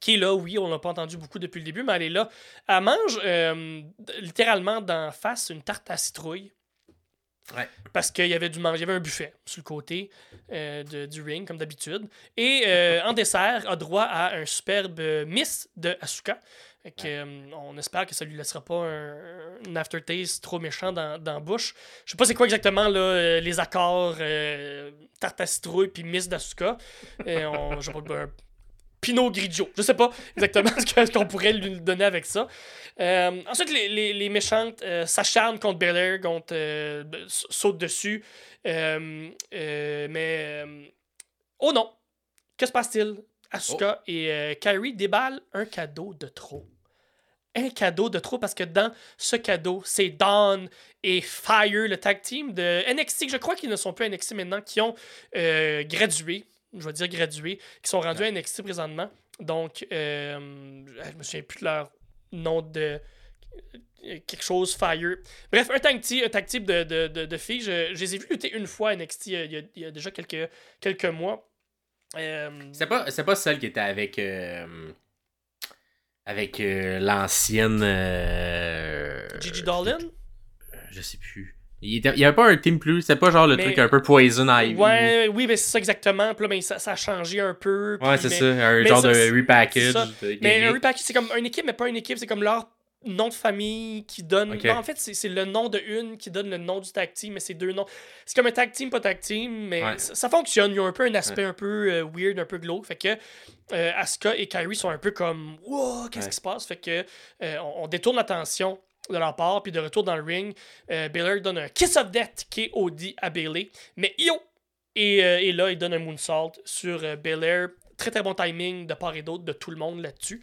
qui est là, oui, on l'a pas entendu beaucoup depuis le début, mais elle est là. Elle mange littéralement d'en face une tarte à citrouille. Parce qu'il y avait du il y avait un buffet sur le côté euh, du ring, comme d'habitude. Et euh, en dessert, a droit à un superbe miss de Asuka. Euh, on espère que ça lui laissera pas un, aftertaste trop méchant dans, dans bouche. Je sais pas c'est quoi exactement là, les accords tarte à puis miss d'Asuka. on, je sais pas, Pinot Grigio. Je sais pas exactement ce qu'on pourrait lui donner avec ça. Euh, ensuite, les, les, méchantes euh, s'acharnent contre Belair, contre, euh, sautent dessus. mais. oh non! Que se passe-t-il? Asuka oh. et Kyrie déballent un cadeau de trop. Un cadeau de trop parce que dans ce cadeau, c'est Dawn et Fire, le tag team de NXT. Je crois qu'ils ne sont plus NXT maintenant, qui ont gradué je vais dire gradués, qui sont rendus à NXT présentement. Donc, euh, je me souviens plus de leur nom de euh, quelque chose Fire. Bref, un tag team, un tag team de, de, de, filles. Je, je, les ai vus lutter une fois à NXT euh, il y a, il y a déjà quelques, quelques mois. Euh... C'est pas, pas celle qui était avec. Euh, avec l'ancienne. Gigi Dolan? Je sais plus. Il n'y avait pas un team plus, c'est pas genre le truc un peu Poison Ivy. Ouais, oui, mais c'est ça exactement. Puis là, ben, ça, ça, a changé un peu. ouais, c'est ça, un genre de repackage. Mais un repackage, c'est comme une équipe, mais pas une équipe, c'est comme leur nom de famille qui donne. en fait, c'est le nom de une qui donne le nom du tag team, mais c'est deux noms. C'est comme un tag team, pas tag team, mais ça, fonctionne. Il y a un peu un aspect un peu euh, weird, un peu glauque. Fait que euh, Asuka et Kyrie sont un peu comme Wow, qu'est-ce qui se passe? Fait que euh, on, détourne l'attention de leur part, puis de retour dans le ring, Baylor donne un Kiss of Death KOD à Bailey. Mais Io et, euh, là, il donne un moonsault sur euh, Belair. Très très bon timing de part et d'autre de tout le monde là-dessus.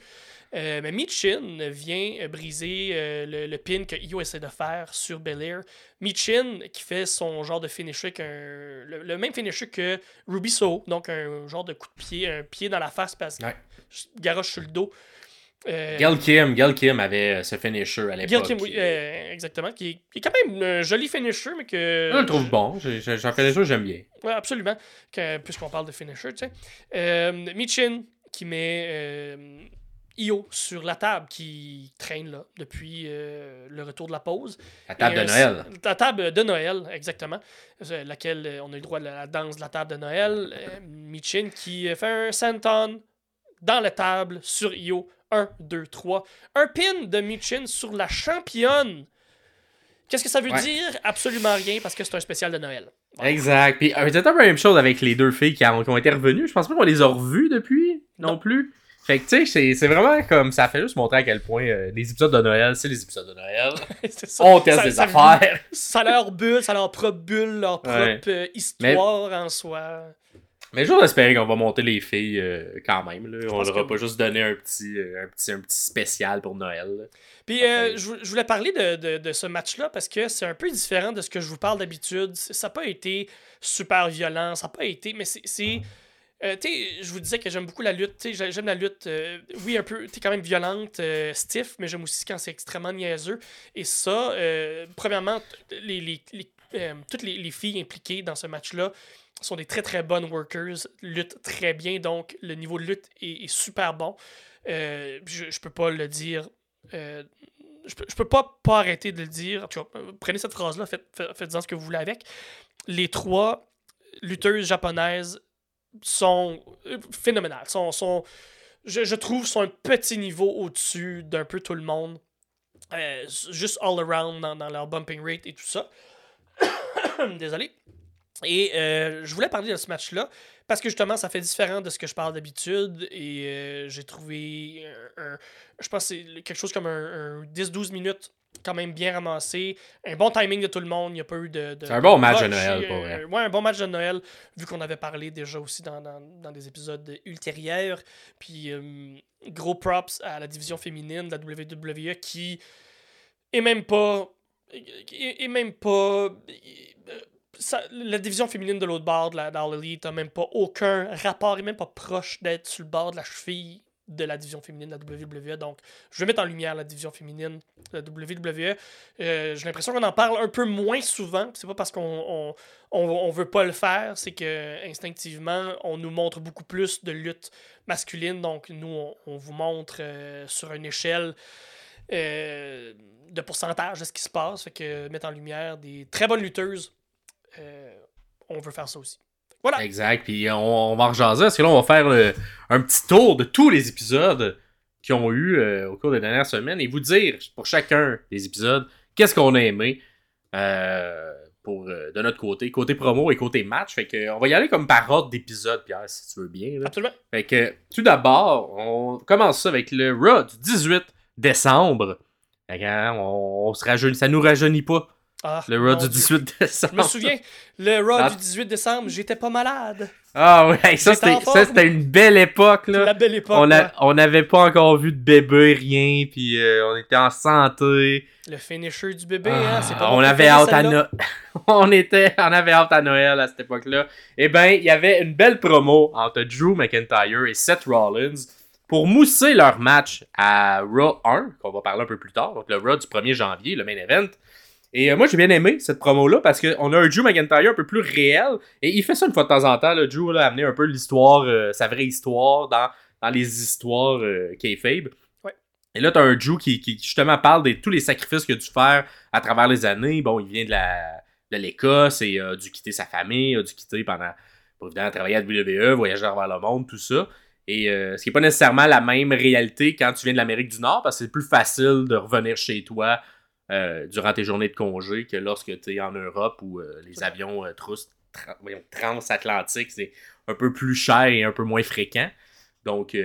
Euh, mais Michin vient briser le, pin que Io essaie de faire sur Belair. Michin qui fait son genre de finisher, le, même finisher que Ruby So, donc un genre de coup de pied, un pied dans la face parce que garoche sur le dos. Euh, Gail Kim, Gail Kim avait ce finisher à l'époque. Gail Kim, oui, euh, exactement. Qui est, quand même un joli finisher, mais que. Je le trouve bon. J'en j'aime bien. Oui, absolument. Puisqu'on parle de finisher, tu sais. Euh, Michin qui met euh, Io sur la table qui traîne là depuis le retour de la pause. La table de Noël. La table de Noël, exactement. Laquelle on a eu le droit de la danse de la table de Noël. Michin qui fait un senton dans la table sur Io 1, 2, 3. Un pin de Michin sur la championne. Qu'est-ce que ça veut dire? Absolument rien parce que c'est un spécial de Noël. Exact. Puis euh, c'est un peu la même chose avec les deux filles qui ont, été revenues. Je pense pas qu'on les a revues depuis non, plus. Fait que, tu sais, c'est vraiment comme. Ça fait juste montrer à quel point euh, les épisodes de Noël, c'est les épisodes de Noël. Ça. On teste Ça- des ça- affaires. Ça leur bulle, ça leur propre bulle, leur propre Ouais. euh, histoire en soi. Mais j'ose espérer qu'on va monter les filles euh, quand même. Là. On leur a que pas juste donné un petit, euh, un petit, un petit spécial pour Noël. là. Puis Enfin. euh, je, vou- je voulais parler de, de- de ce match-là parce que c'est un peu différent de ce que je vous parle d'habitude. Ça n'a pas été super violent, ça n'a pas été. Mais c'est. euh, tu sais, je vous disais que j'aime beaucoup la lutte. J'aime la lutte, oui, un peu, tu quand même violente, stiff, mais j'aime aussi quand c'est extrêmement niaiseux. Et ça, euh, premièrement, les, les- les- toutes les, les filles impliquées dans ce match-là sont des très très bonnes workers, luttent très bien, donc le niveau de lutte est, super bon. Euh, je, je peux pas le dire. euh, je, peux, je peux pas, pas arrêter de le dire. En euh, prenez cette phrase-là, faites, faites- faites-en ce que vous voulez avec. Les trois lutteuses japonaises sont phénoménales. Sont, sont, je, je trouve sont un petit niveau au-dessus d'un peu tout le monde. Juste all around dans, dans leur bumping rate et tout ça. Désolé. Et euh, je voulais parler de ce match-là parce que justement, ça fait différent de ce que je parle d'habitude et euh, j'ai trouvé un, un- je pense que c'est quelque chose comme un, un 10-12 minutes quand même bien ramassé. Un bon timing de tout le monde. Il n'y a pas eu de. de- C'est un bon match de Noël, pour euh, vrai. ouais, un bon match de Noël, vu qu'on avait parlé déjà aussi dans, dans, dans des épisodes ultérieurs. Puis, euh, gros props à la division féminine de la WWE qui est même pas. est même pas. La division féminine de l'autre bord de la dans l'Elite n'a même pas aucun rapport, et même pas proche d'être sur le bord de la cheville de la division féminine de la WWE. Donc, je vais mettre en lumière la division féminine de la WWE. Euh, J'ai l'impression qu'on en parle un peu moins souvent. C'est pas parce qu'on on, veut pas le faire, c'est que instinctivement, on nous montre beaucoup plus de lutte masculine. Donc, nous, on, vous montre euh, sur une échelle euh, de pourcentage de ce qui se passe. Fait que mettre en lumière des très bonnes lutteuses, on veut faire ça aussi. Voilà. Exact. Puis on, on va en rejaser parce que là, on va faire le- un petit tour de tous les épisodes qui ont eu euh, au cours des dernières semaines et vous dire pour chacun des épisodes qu'est-ce qu'on a aimé euh, pour, euh, de notre côté, côté promo et côté match. Fait que on va y aller comme par ordre d'épisode, Pierre, si tu veux bien. là. Absolument. Fait que tout d'abord, on commence ça avec le Raw du 18 décembre. Hein, on, on se rajeunit, ça nous rajeunit pas, Ah, le Raw du Dieu. 18 décembre. Je me souviens, le Raw Ah. du 18 décembre, j'étais pas malade. Ah ouais, ça c'était, ça, forme. c'était une belle époque là. La belle époque. On n'avait pas encore vu de bébé, rien, puis euh, on était en santé. Le finisher du bébé, Ah, hein, c'est pas on avait hâte à celle-là. No- on était, on avait hâte à Noël à cette époque-là. Eh ben, il y avait une belle promo entre Drew McIntyre et Seth Rollins pour mousser leur match à Raw 1, qu'on va parler un peu plus tard, donc le Raw du 1er janvier, le main event. Et euh, moi, j'ai bien aimé cette promo-là parce qu'on a un Drew McIntyre un peu plus réel. Et il fait ça une fois de temps en temps. Là, Drew là, a amené un peu l'histoire, euh, sa vraie histoire dans, dans les histoires euh, kayfabe. Ouais. Et là, t'as un Drew qui, qui justement parle de tous les sacrifices qu'il a dû faire à travers les années. Bon, il vient de la de l'Écosse et a dû quitter sa famille, a dû quitter pendant pour évidemment travailler à WWE, voyager à travers le monde, tout ça. Et euh, ce qui n'est pas nécessairement la même réalité quand tu viens de l'Amérique du Nord, parce que c'est plus facile de revenir chez toi euh, durant tes journées de congé que lorsque tu es en Europe où euh, les avions euh, trous- tra- transatlantiques, c'est un peu plus cher et un peu moins fréquent. Donc,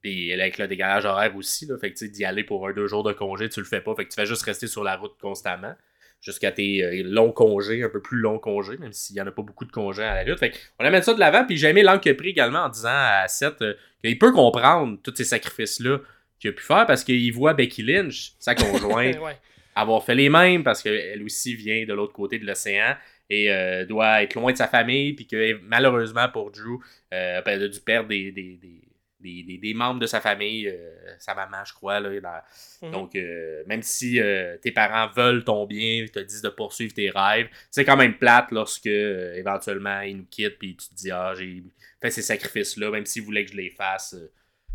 puis avec le décalage horaire aussi, là, fait que d'y aller pour un, deux jours de congé, tu le fais pas. Fait que tu fais juste rester sur la route constamment jusqu'à tes longs congés, un peu plus longs congés, même s'il y en a pas beaucoup de congés à la lutte. Fait on amène ça de l'avant, puis j'ai aimé l'angle également en disant à Seth euh, qu'il peut comprendre tous ces sacrifices-là qu'il a pu faire parce qu'il voit Becky Lynch, sa conjointe, ouais. avoir fait les mêmes parce qu'elle aussi vient de l'autre côté de l'océan et euh, doit être loin de sa famille, puis que malheureusement pour Drew, euh, elle a dû perdre des, des, des, des, des- membres de sa famille, euh, sa maman, je crois. Là, dans- Mhm. Donc, euh, même si tes parents veulent ton bien, te disent de poursuivre tes rêves, c'est quand même plate lorsque éventuellement ils nous quittent, puis tu te dis, ah, j'ai fait ces sacrifices-là, même s'ils voulaient que je les fasse.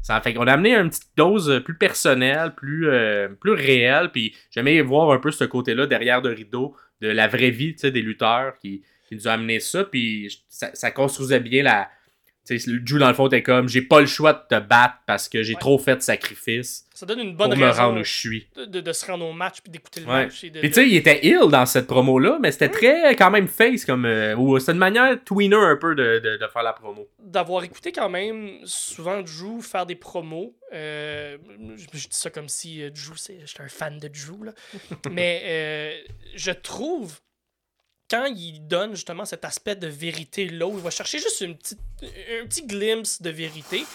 Ça fait qu'on a amené une petite dose euh, plus personnelle, plus, euh, réelle, puis j'aimais voir un peu ce côté-là derrière de rideau de la vraie vie des lutteurs qui, qui nous a amené ça, puis ça, ça construisait bien la, Drew, dans le fond, t'es comme, j'ai pas le choix de te battre parce que j'ai Ouais. trop fait de sacrifices Ça donne une bonne pour me raison rendre où je suis. de, de- de se rendre au match puis d'écouter le Ouais. match. et de- tu sais, il était ill dans cette promo-là, mais c'était très quand même face comme. euh, ou c'était une manière tweener un peu de, de, faire la promo. d'avoir écouté quand même souvent Drew faire des promos. Euh, je, je dis ça comme si euh, Drew, c'est, j'étais un fan de Drew, là. mais je trouve quand il donne justement cet aspect de vérité là où il va chercher juste un petit glimpse de vérité,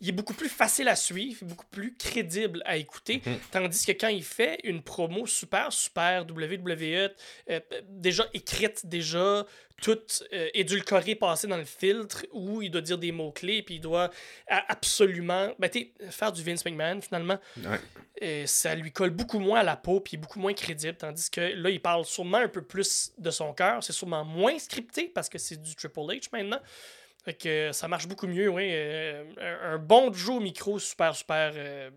il est beaucoup plus facile à suivre, beaucoup plus crédible à écouter. Mhm. Tandis que quand il fait une promo super, super WWE, euh, déjà écrite, déjà toute euh, édulcorée, passée dans le filtre, où il doit dire des mots-clés, puis il doit absolument ben, faire du Vince McMahon, finalement. Ouais. Et ça lui colle beaucoup moins à la peau, puis il est beaucoup moins crédible. Tandis que là, il parle sûrement un peu plus de son cœur. C'est sûrement moins scripté parce que c'est du Triple H maintenant. Fait que ça marche beaucoup mieux, oui. Euh, un, bon jeu au micro, super, super euh,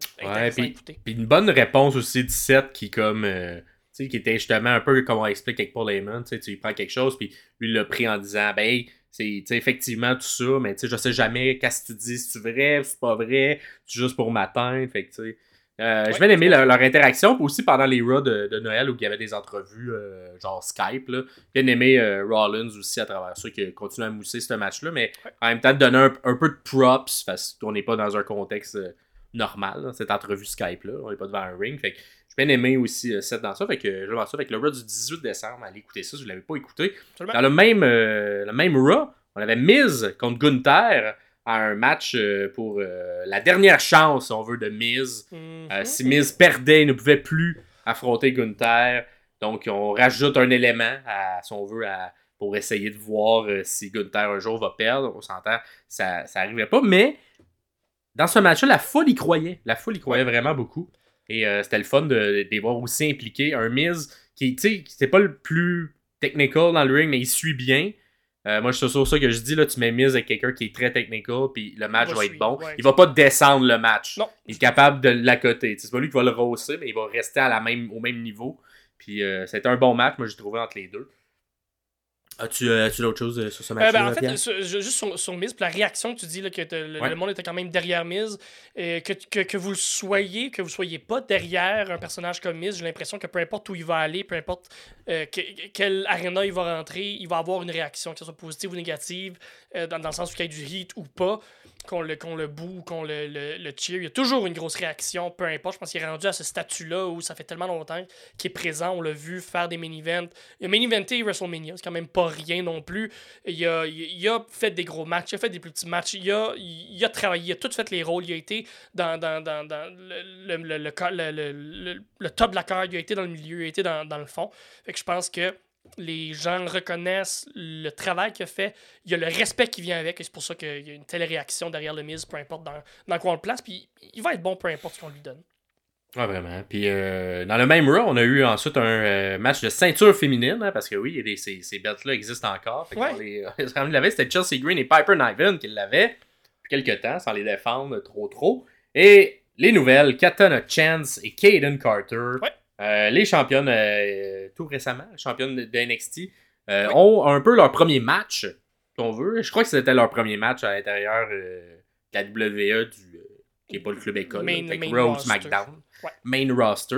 puis- une bonne réponse aussi de Seth qui, comme. euh, tu sais, qui était justement un peu comme on explique avec Paul Heyman. Tu sais, tu lui prends quelque chose, puis lui il l'a pris en disant, ben, c'est tu effectivement tout ça, mais tu sais, je sais jamais qu'est-ce que tu dis, si c'est vrai, si c'est pas vrai, c'est juste pour m'atteindre. Fait que, tu sais. Euh, Ouais, J'ai bien aimé je leur, leur interaction, puis aussi pendant les Raw de, de Noël où il y avait des entrevues euh, genre Skype. Là. J'ai bien aimé euh, Rollins aussi à travers ça qui a continué à mousser ce match-là, mais Ouais. en même temps de donner un, un peu de props parce qu'on n'est pas dans un contexte euh, normal, là, cette entrevue Skype-là. On n'est pas devant un ring. Fait que j'ai bien aimé aussi Seth dans ça. Fait que je vais ça avec le Raw du 18 décembre. Allez écouter ça si vous ne l'avez pas écouté. Absolument. Dans le même, le même Raw, on avait Miz contre Gunther à un match euh, pour euh, la dernière chance, si on veut, de Miz. Mhm. Euh, si Miz perdait, il ne pouvait plus affronter Gunther. Donc, on rajoute un élément, à, si on veut, à- pour essayer de voir si Gunther un jour va perdre. On s'entend, ça n'arrivait pas. Mais dans ce match-là, la foule y croyait. La foule y croyait vraiment beaucoup. Et c'était le fun de, de les voir aussi impliqués. Un Miz qui, tu sais, c'est pas le plus technical dans le ring, mais il suit bien. Euh, moi, c'est sur ça que je dis, là, tu mets Miz avec quelqu'un qui est très technical, puis le match va va être suivre, bon. ouais. Il va pas descendre le match. Non. Il est capable de l'accoter. C'est pas lui qui va le rosser, mais il va rester à la même, au même niveau. Puis euh, c'était un bon match, moi j'ai trouvé entre les deux. As-tu euh, as-tu d'autres choses euh, sur ce Euh, match-là? ben, en fait, Pierre? sur- ju- juste sur, sur Miz, la réaction que tu dis là, que le, Ouais. le monde était quand même derrière Miz, euh, que, que, que vous le soyez, que vous soyez pas derrière un personnage comme Miz, j'ai l'impression que peu importe où il va aller, peu importe euh, que- quelle arena il va rentrer, il va avoir une réaction, que ce soit positive ou négative, euh, dans, dans le sens où il y ait du heat ou pas, qu'on le, boue, qu'on le, le. Il y a toujours une grosse réaction, peu importe. Je pense qu'il est rendu à ce statut-là où ça fait tellement longtemps qu'il est présent. On l'a vu faire des main-events. Il a main-eventé WrestleMania, c'est quand même pas rien non plus. Il a, il, a fait des gros matchs, il a fait des plus petits matchs, il a, il a travaillé, il a tout fait les rôles. Il a été dans, le- le- le top de la carte, il a été dans le milieu, il a été dans, dans le fond. Fait que je pense que les gens reconnaissent le travail qu'il a fait, il y a le respect qui vient avec, et c'est pour ça qu'il y a une telle réaction derrière le Miz, peu importe dans, dans quoi on le place, puis il va être bon peu importe ce qu'on lui donne. Ouais, vraiment. Puis euh, dans le même Raw, on a eu ensuite un euh, match de ceinture féminine, hein, parce que oui, ces, ces belts-là existent encore. Fait qu'on Ouais. quand on c'était Chelsea Green et Piper Niven qui l'avaient depuis quelques temps, sans les défendre trop trop. Et les nouvelles, Katana Chance et Kaden Carter, Ouais. Euh, les championnes euh, tout récemment, les championnes de, NXT, euh, ont un peu leur premier match, si on veut. Je crois que c'était leur premier match à l'intérieur de la WWE du... qui n'est pas le club école, Main- là, main roster. SmackDown Ouais. main roster.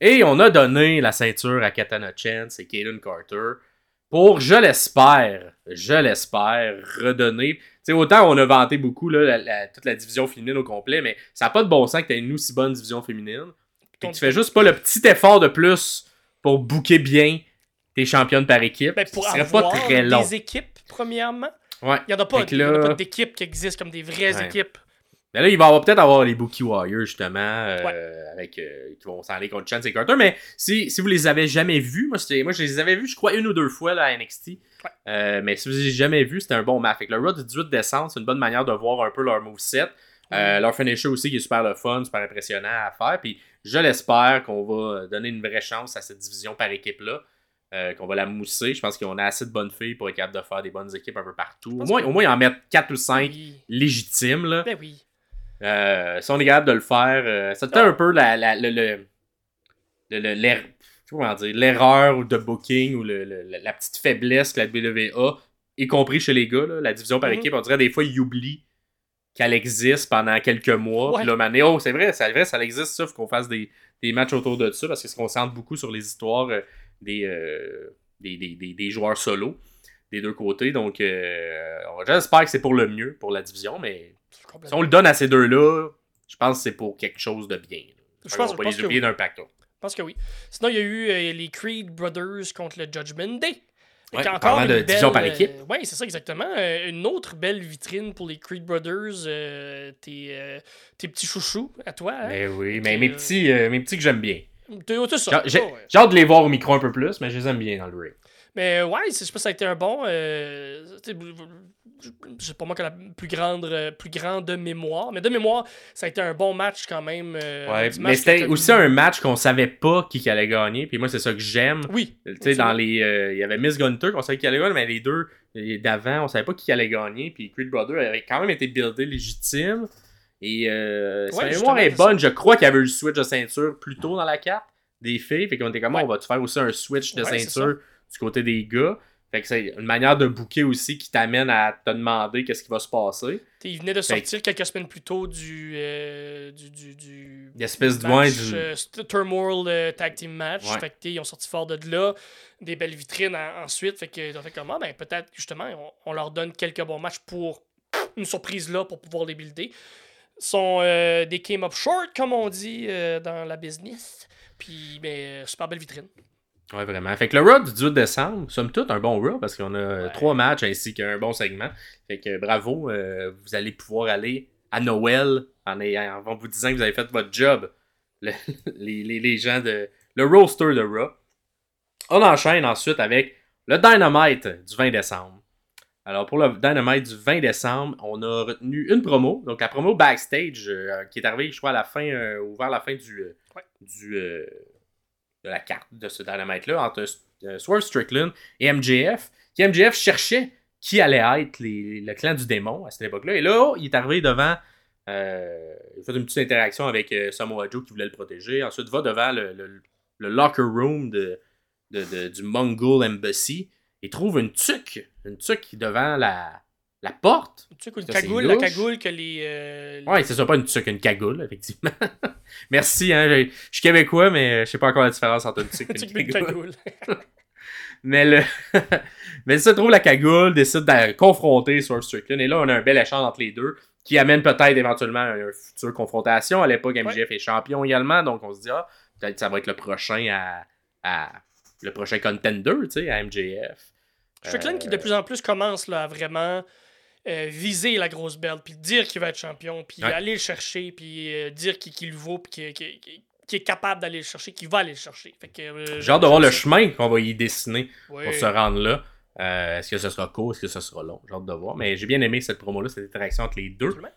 Et on a donné la ceinture à Katana Chance et Kaden Carter pour, je l'espère, je l'espère, redonner. Tu sais, autant on a vanté beaucoup là, la- la- toute la division féminine au complet, mais ça n'a pas de bon sens que tu aies une aussi bonne division féminine. Que tu fais juste pas le petit effort de plus pour booker bien tes championnes par équipe. Ben, pour Ce serait avoir pas très long. des équipes, premièrement, Ouais. il n'y en a pas, là- pas d'équipes qui existent comme des vraies Ouais. équipes. Mais là, il va peut-être avoir les Bookie Warriors, justement, euh, avec, euh, qui vont s'en aller contre Chance et Carter. Mais si, si vous les avez jamais vus, moi, je les avais vus, je crois, une ou deux fois là, à NXT. Ouais. Euh, mais si vous les avez jamais vus, c'était un bon match. Fait que le Raw du 18 décembre, c'est une bonne manière de voir un peu leur moveset. Mm. leur finisher aussi qui est super le fun, super impressionnant à faire. Puis je l'espère qu'on va donner une vraie chance à cette division par équipe-là. euh, qu'on va la mousser. Je pense qu'on a assez de bonnes filles pour être capable de faire des bonnes équipes un peu partout. Au moins, que- au moins, ils en mettent 4 ou 5 Oui. légitimes. Là. Ben oui. Euh, si on est capable de le faire, euh, ça peut-être un peu la, la- le, le, l'erreur de booking ou le- le- la, petite faiblesse que la WWE a y compris chez les gars, là, la division par Mhm. équipe, on dirait des fois, ils oublient qu'elle existe pendant quelques mois. Puis là, mané, oh, c'est vrai, c'est vrai, ça existe, faut qu'on fasse des, des matchs autour de ça, parce qu'ils se concentrent beaucoup sur les histoires euh, des, euh, des, des, des- des joueurs solos des deux côtés. Donc, euh, j'espère que c'est pour le mieux pour la division, mais si on le donne à ces deux-là, je pense que c'est pour quelque chose de bien. Je pense- pas les que oublier d'un. Je pense que oui. Sinon, il y a eu euh, les Creed Brothers contre le Judgment Day. Ouais, parlant de division par euh, équipe. oui, c'est ça exactement. Euh, une autre belle vitrine pour les Creed Brothers. euh, tes, euh, tes petits chouchous à toi. Hein? Mais oui, mais mes euh, petits, euh, mes petits que j'aime bien. Oh, j'ai hâte de les voir au micro un peu plus, mais je les aime bien dans le ring. Mais ouais, je sais pas, ça a été un bon. euh, c'est pas moi qui a la plus grande, euh, plus grande mémoire, mais de mémoire, ça a été un bon match quand même. euh, Ouais, mais c'était que- aussi un match qu'on savait pas qui allait gagner. Puis moi, c'est ça que j'aime. Oui. Tu sais, dans les. euh, Il y avait Miss Gunter qu'on savait qui allait gagner, mais les deux d'avant, on savait pas qui allait gagner. Puis Creed Brother avait quand même été buildé légitime. Et euh, Ouais, justement, mémoire est bonne, je crois qu'il y avait eu le switch de ceinture plus tôt dans la carte des filles. Fait qu'on était comme, Ouais. on va-tu faire aussi un switch de ceinture du côté des gars? Fait que c'est une manière de booker aussi qui t'amène à te demander qu'est-ce qui va se passer. T'sais, Il venait de Fait sortir quelques semaines plus tôt du. euh, du, du, du L'espèce de- match, du- euh, Turmoil euh, Tag Team Match. Ouais. Fait que ils ont sorti fort de là. Des belles vitrines en- ensuite. Fait que fait comment ben peut-être justement on, on leur donne quelques bons matchs pour une surprise là pour pouvoir les builder. Sont des came up short comme on dit dans la business. Puis ben, super belle vitrine. Ouais, vraiment. Fait que le Raw du 18 décembre, somme toute, un bon Raw parce qu'on a Ouais. trois matchs ainsi qu'un bon segment. Fait que bravo, euh, vous allez pouvoir aller à Noël en, ayant- en vous disant que vous avez fait votre job. Le- les, les, les gens de. Le roster de Raw. On enchaîne ensuite avec le Dynamite du 20 décembre. Alors pour le Dynamite du 20 décembre, on a retenu une promo. Donc la promo backstage euh, qui est arrivée, je crois, à la fin, euh, ou vers la fin du, euh, Ouais. du, de la carte de ce Dynamite-là entre euh, Swerve Strickland et MJF. MJF cherchait qui allait être le clan du démon à cette époque-là. Et là, il est arrivé devant. euh, il fait une petite interaction avec euh, Samoa Joe qui voulait le protéger. Ensuite, va devant le, locker room du Mongol Embassy et trouve une tuque. Une tuque devant la, la porte? Une Ça, c'est cagoule, la cagoule que les. euh, Ouais, c'est ça, pas une tuque, une cagoule, effectivement. Merci, hein. Je suis québécois, mais je sais pas encore la différence entre une tuque Tu et une une cagoule. Mais le. mais ça trouve la cagoule, décide de confronter Swerve Strickland. Et là, on a un bel échange entre les deux qui amène peut-être éventuellement à une future confrontation. À l'époque, MJF est champion également, donc on se dit, ah, peut-être que ça va être le prochain à. à- le prochain contender, tu sais, à MJF. Strickland qui Euh, de plus en plus commence là, à vraiment euh, viser la grosse belle, puis dire qu'il va être champion, puis Ouais. aller le chercher, puis euh, dire qu'il le vaut, puis qu'il est capable d'aller le chercher, qu'il va aller le chercher. Fait que, euh, J'ai hâte de voir le chemin qu'on va y dessiner pour se rendre là. Euh, est-ce que ce sera court, est-ce que ce sera long? J'ai hâte de voir. Mais j'ai bien aimé cette promo-là, cette interaction entre les deux. Absolument.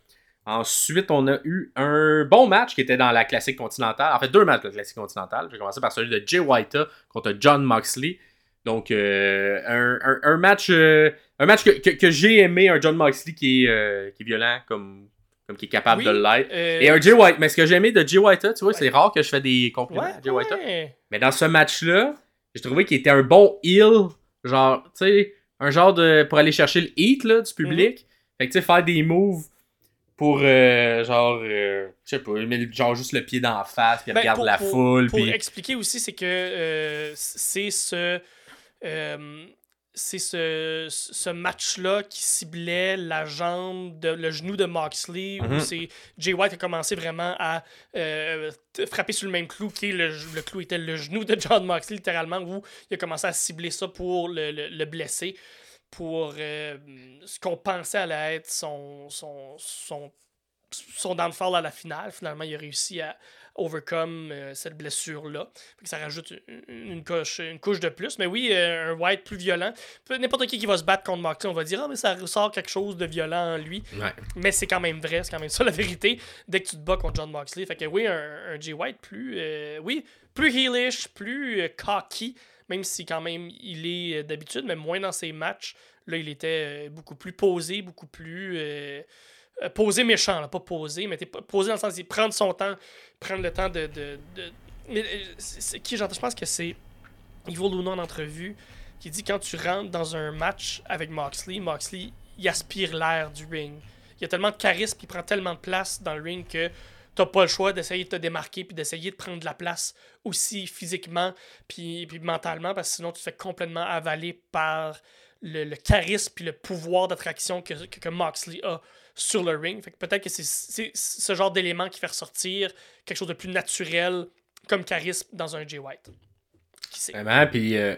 Ensuite, on a eu un bon match qui était dans la classique continentale. En fait, deux matchs de la classique continentale. J'ai commencé par celui de Jay White contre John Moxley. Donc, euh, un, un- un match, euh, un match que, que- que j'ai aimé, un John Moxley qui est, euh, qui est violent, comme, comme qui est capable Oui, de l'être. Euh, Et un Jay White. Mais ce que j'ai aimé de Jay White, tu vois, Ouais. c'est rare que je fais des compliments ouais, à Jay White. ouais. Mais dans ce match-là, j'ai trouvé qu'il était un bon heel. Genre, tu sais, un genre de. pour aller chercher le hit là, du public. Fait que, tu sais, faire des moves pour, euh, genre, euh, je sais pas, mettre genre juste le pied dans la face, puis Ben, regarde pour- la pour- foule, Pour puis. expliquer aussi, c'est que euh, c'est ce. C'est ce, ce match-là qui ciblait la jambe, de, le genou de Moxley, où Mhm. c'est Jay White a commencé vraiment à euh, frapper sur le même clou, qui est le, le clou était le genou de John Moxley, littéralement, où il a commencé à cibler ça pour le, le- le blesser, pour euh, ce qu'on pensait allait être son, son, son, son downfall à la finale. Finalement, il a réussi à overcome euh, cette blessure-là. Ça rajoute une, une couche, une couche de plus. Mais oui, euh, un White plus violent. N'importe qui qui va se battre contre Moxley, on va dire, ah, mais ça ressort quelque chose de violent en lui. Ouais. Mais c'est quand même vrai, c'est quand même ça la vérité. Dès que tu te bats contre John Moxley. Fait que oui, un, un Jay White plus, euh, oui, plus heelish, plus cocky, même si quand même il est d'habitude, mais moins dans ses matchs. Là, il était beaucoup plus posé, beaucoup plus. Euh, posé méchant, là, pas posé, mais posé dans le sens de prendre son temps, prendre le temps de. de, de- mais, euh, qui, j'entends- je pense que c'est Evil Luna en entrevue qui dit quand tu rentres dans un match avec Moxley, Moxley, il aspire l'air du ring. Il a tellement de charisme, il prend tellement de place dans le ring que t'as pas le choix d'essayer de te démarquer puis d'essayer de prendre de la place aussi physiquement puis, puis mentalement parce que sinon tu te fais complètement avaler par le, le charisme puis le pouvoir d'attraction que, que, que Moxley a sur le ring. Fait que peut-être que c'est- ce genre d'élément qui fait ressortir quelque chose de plus naturel comme charisme dans un Jay White. Qui sait? Vraiment, puis euh,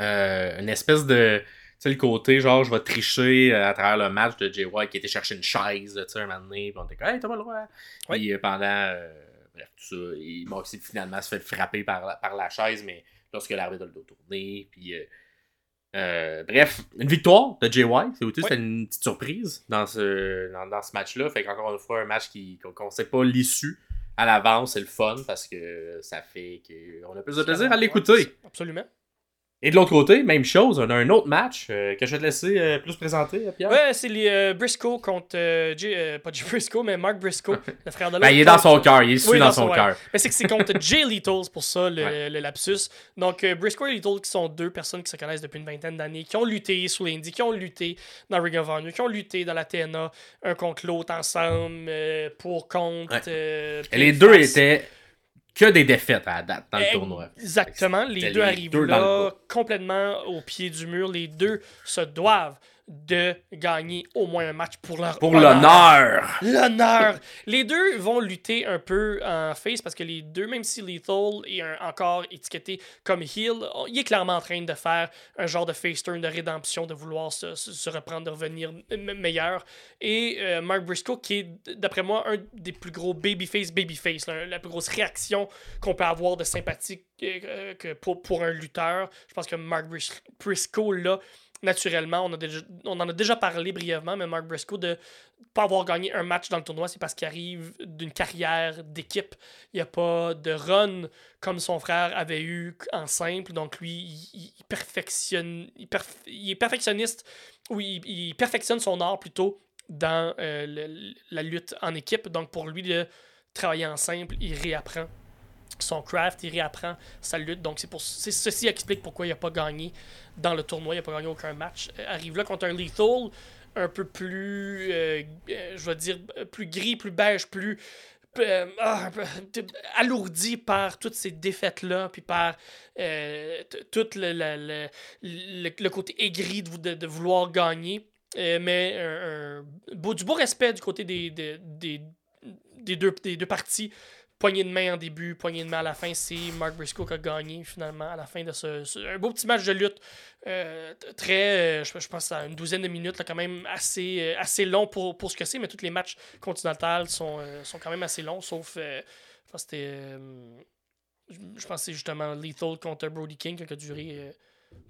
euh, une espèce de. Tu sais, le côté, genre, je vais tricher euh, à travers le match de Jay White qui était chercher une chaise, tu sais, un moment donné, puis on était comme, hey, t'as pas le droit. Oui. Puis euh, pendant. euh, bref, tout ça, il Moxley finalement se fait frapper par la, par la chaise, mais lorsque l'arbitre a le dos tourné, puis. Euh, bref, une victoire de Jay White. C'est aussi Ouais. une petite surprise dans ce, dans, dans ce match-là. Fait qu'encore une fois, un match qui, qu'on, qu'on sait pas l'issue à l'avance, c'est le fun parce que ça fait qu'on a plus de plaisir à l'écouter. Absolument. Et de l'autre côté, même chose, on a un autre match euh, que je vais te laisser euh, plus présenter, euh, Pierre. Ouais, c'est les euh, Briscoe contre. Jay- pas Jay Briscoe, mais Mark Briscoe, le frère de Ben, l'autre. il est dans son cœur, il est Oui, dans dans son son- cœur. Mais c'est que c'est contre Jay Little, c'est pour ça le, Ouais. le lapsus. Donc, Briscoe et Little, qui sont deux personnes qui se connaissent depuis une vingtaine d'années, qui ont lutté sous l'Indie, qui ont lutté dans Ring of Honor, qui ont lutté dans la TNA, un contre l'autre ensemble, pour contre. Ouais. Et les deux face. étaient que des défaites à la date dans le tournoi. Exactement. Les deux arrivent là, complètement au pied du mur. Les deux se doivent de gagner au moins un match pour leur Pour honneur. l'honneur! L'honneur! Les deux vont lutter un peu en face parce que les deux, même si Lethal est un- encore étiqueté comme heel, il est clairement en train de faire un genre de face turn de rédemption, de vouloir se, reprendre, de revenir me- meilleur. Et euh, Mark Briscoe, qui est, d'après moi, un des plus gros babyface, babyface, là, la plus grosse réaction qu'on peut avoir de sympathie euh, que pour, pour un lutteur. Je pense que Mark Bris- Briscoe, là, naturellement, on, a déjà, en a déjà parlé brièvement, mais Mark Briscoe, de pas avoir gagné un match dans le tournoi, c'est parce qu'il arrive d'une carrière d'équipe. Il n'y a pas de run comme son frère avait eu en simple. Donc lui, il, perfectionne, il, est perfectionniste, ou il, perfectionne son art plutôt dans euh, la lutte en équipe. Donc pour lui, de travailler en simple, il réapprend son craft, il réapprend sa lutte. Donc c'est pour ceci explique pourquoi il n'a pas gagné dans le tournoi, il n'a pas gagné aucun match. Euh, arrive là contre un Lethal un peu plus, euh, euh, je vais dire, plus gris, plus beige, plus ah, alourdi par toutes ces défaites-là, puis par tout le, le, côté aigri de, vou- de, de vouloir gagner. Mais du beau respect du côté des deux parties. Poignée de main en début, poignée de main à la fin, c'est Mark Briscoe qui a gagné finalement à la fin de ce, un beau petit match de lutte euh, très, euh, je, pense à une douzaine de minutes, là, quand même assez, euh, assez long pour, pour ce que c'est, mais tous les matchs continentaux sont, sont quand même assez longs, sauf, je pense que c'était, je pense que c'est justement Lethal contre Brody King qui a duré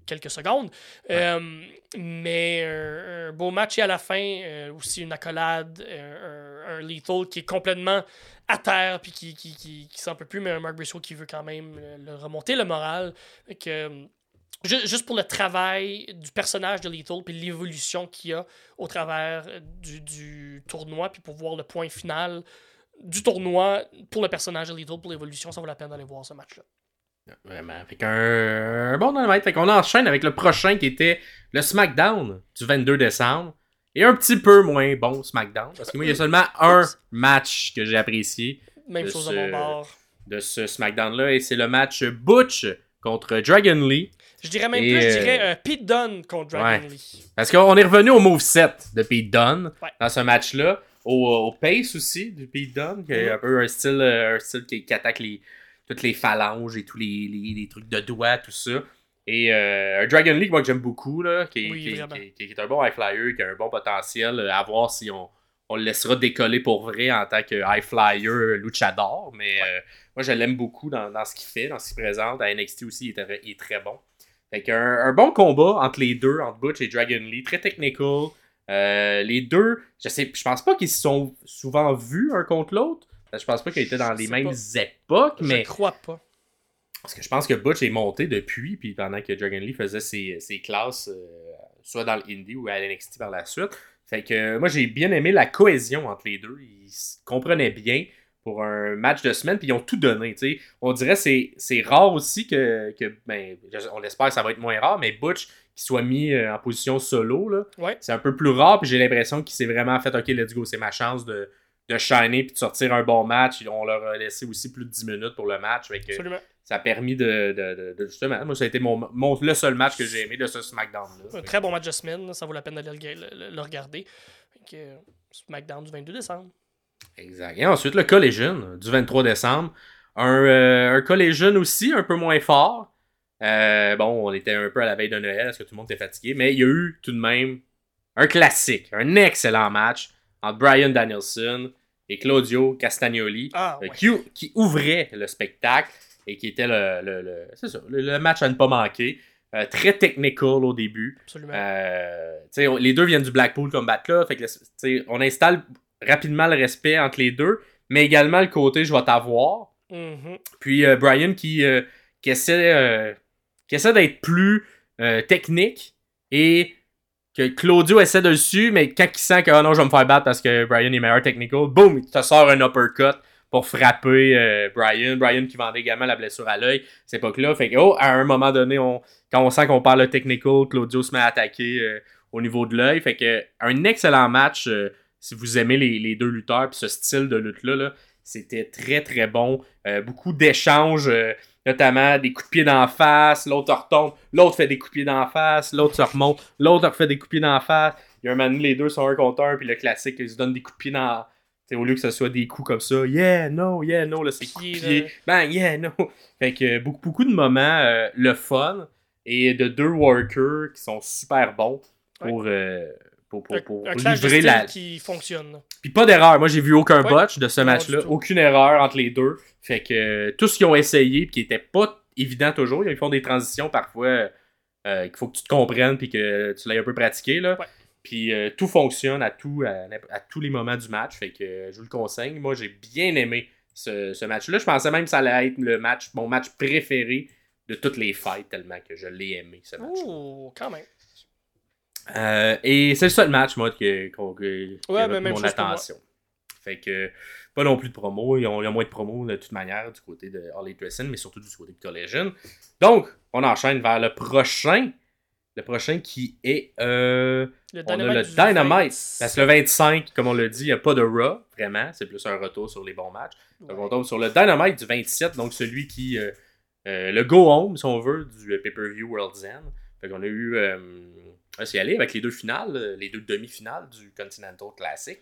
quelques secondes. Euh, mais un, un beau match et à la fin, euh, aussi une accolade, euh, un, un Lethal qui est complètement à terre puis qui, qui, qui, qui s'en peut plus, mais un Mark Briscoe qui veut quand même le remonter le moral. Que, Ju- Juste pour le travail du personnage de Lethal puis l'évolution qu'il y a au travers du, du tournoi, puis pour voir le point final du tournoi pour le personnage de Lethal, pour l'évolution, ça vaut la peine d'aller voir ce match-là. Vraiment. Fait qu'un un bon dynamite. Fait qu'on enchaîne avec le prochain qui était le SmackDown du 22 décembre. Et un petit peu moins bon SmackDown. Parce que moi, il y a seulement un match que j'ai apprécié Même De chose ce- de mon bord. de ce SmackDown-là. Et c'est le match Butch contre Dragon Lee. Je dirais même Et, plus, je euh, dirais euh, Pete Dunne contre Dragon ouais. Lee. Parce qu'on est revenu au moveset de Pete Dunne Ouais. dans ce match-là. Au, au pace aussi du Pete Dunne, qui est Mhm. un peu un style, euh, un style qui, qui attaque les, toutes les phalanges et tous les, les- les trucs de doigts, tout ça. Et euh, un Dragon League, moi, que j'aime beaucoup, là, qui, est- Oui, qui, est- vraiment. qui est- qui est un bon high flyer, qui a un bon potentiel, euh, à voir si on, on le laissera décoller pour vrai en tant que high flyer luchador. Mais euh, moi, je l'aime beaucoup dans, dans ce qu'il fait, dans ce qu'il présente. À NXT aussi, il est, très- il est très bon. Fait qu'un un bon combat entre les deux, entre Butch et Dragon Lee, très technical. Euh, les deux, je sais, je pense pas qu'ils se sont souvent vus un contre l'autre. Je pense pas qu'ils étaient dans Je les mêmes pas. époques, Je mais crois pas. parce que je pense que Butch est monté depuis, puis pendant que Dragon Lee faisait ses, ses classes, euh, soit dans le Indie ou à NXT par la suite. Fait que euh, moi, j'ai bien aimé la cohésion entre les deux. Ils se comprenaient bien. pour un match de semaine, puis ils ont tout donné. On dirait que c'est- rare aussi que, que ben, on espère que ça va être moins rare, mais Butch qui soit mis euh, en position solo, là, Ouais. c'est un peu plus rare, puis j'ai l'impression qu'il s'est vraiment fait OK, let's go, c'est ma chance de, de shiner puis de sortir un bon match. On leur a laissé aussi plus de 10 minutes pour le match. fait que Absolument. ça a permis de, de, de- de- justement. Moi, ça a été mon, mon- le seul match que j'ai aimé de ce SmackDown-là. Un très bon match de semaine, ça vaut la peine d'aller le, regarder. Fait que, euh, SmackDown du 22 décembre. Exact. Et ensuite, le Collision du 23 décembre. Un, euh, un Collision aussi, un peu moins fort. Euh, bon, on était un peu à la veille de Noël, est-ce que tout le monde était fatigué? Mais il y a eu tout de même un classique, un excellent match entre Brian Danielson et Claudio Castagnoli, Ah, euh, ouais. qui, qui ouvrait le spectacle et qui était le, le- le- c'est ça, le, le match à ne pas manquer. Euh, très technical au début. Absolument. Euh, on- les deux viennent du Blackpool. Fait que, tu sais, on installe rapidement le respect entre les deux, mais également le côté je vais t'avoir. Mhm. Puis euh, Brian qui, qui essaie, qui essaie d'être plus technique et Claudio essaie de le suivre, mais quand il sent que ah non, je vais me faire battre parce que Brian est meilleur technical, boum, il te sort un uppercut pour frapper euh, Brian. Brian qui vendait également la blessure à l'œil, cette époque-là. Fait que, oh, à un moment donné, on, quand on sent qu'on parle le technical, Claudio se met à attaquer euh, au niveau de l'œil. Fait que, un excellent match, euh, si vous aimez les, deux lutteurs, puis ce style de lutte-là, là, c'était très très bon. Beaucoup d'échanges, notamment des coups de pied d'en face, l'autre retombe, l'autre fait des coups de pied d'en face, l'autre se remonte, l'autre refait des coups de pied d'en face. Il y a un moment donné, les deux sont un contre un, puis le classique, ils se donnent des coups de pied dans. t'sais, au lieu que ce soit des coups comme ça, yeah, no, yeah, no, là, c'est coups de Pied, bang, yeah, no. Fait que euh, beaucoup, beaucoup de moments, euh, le fun, et de deux workers qui sont super bons pour, euh, pour, pour, pour un, livrer la, qui fonctionne. là. puis pas d'erreur. Moi, j'ai vu aucun Ouais. botch de ce match-là. Aucune erreur entre les deux. Fait que euh, tout ce qu'ils ont essayé, puis qui était pas évident toujours, ils font des transitions parfois euh, qu'il faut que tu te comprennes puis que tu l'aies un peu pratiqué. Là. Ouais. Puis euh, tout fonctionne à, tout, à, à tous les moments du match. Fait que je vous le conseille. Moi, j'ai bien aimé ce, ce match-là. Je pensais même que ça allait être le match, mon match préféré de toutes les fights, tellement que je l'ai aimé, ce match. Ouh, quand même. Euh, et c'est le seul match, moi, que, qu'on- qui Ouais, même mon attention. Fait que, pas non plus de promo. Il y a, moins de promo de toute manière du côté de Harley Dressing, mais surtout du côté de Collision. Donc, on enchaîne vers le prochain. Le prochain qui est. euh, Le on a le Dynamite. 20. Parce que le 25, comme on l'a dit, il n'y a pas de Raw, vraiment. C'est plus un retour sur les bons matchs. Donc, on tombe sur le Dynamite du 27, donc celui qui. euh, euh, le go home, si on veut, du pay-per-view World's End. Fait qu'on a eu. Euh, on s'y aller avec les deux finales, euh, les deux demi-finales du Continental Classic.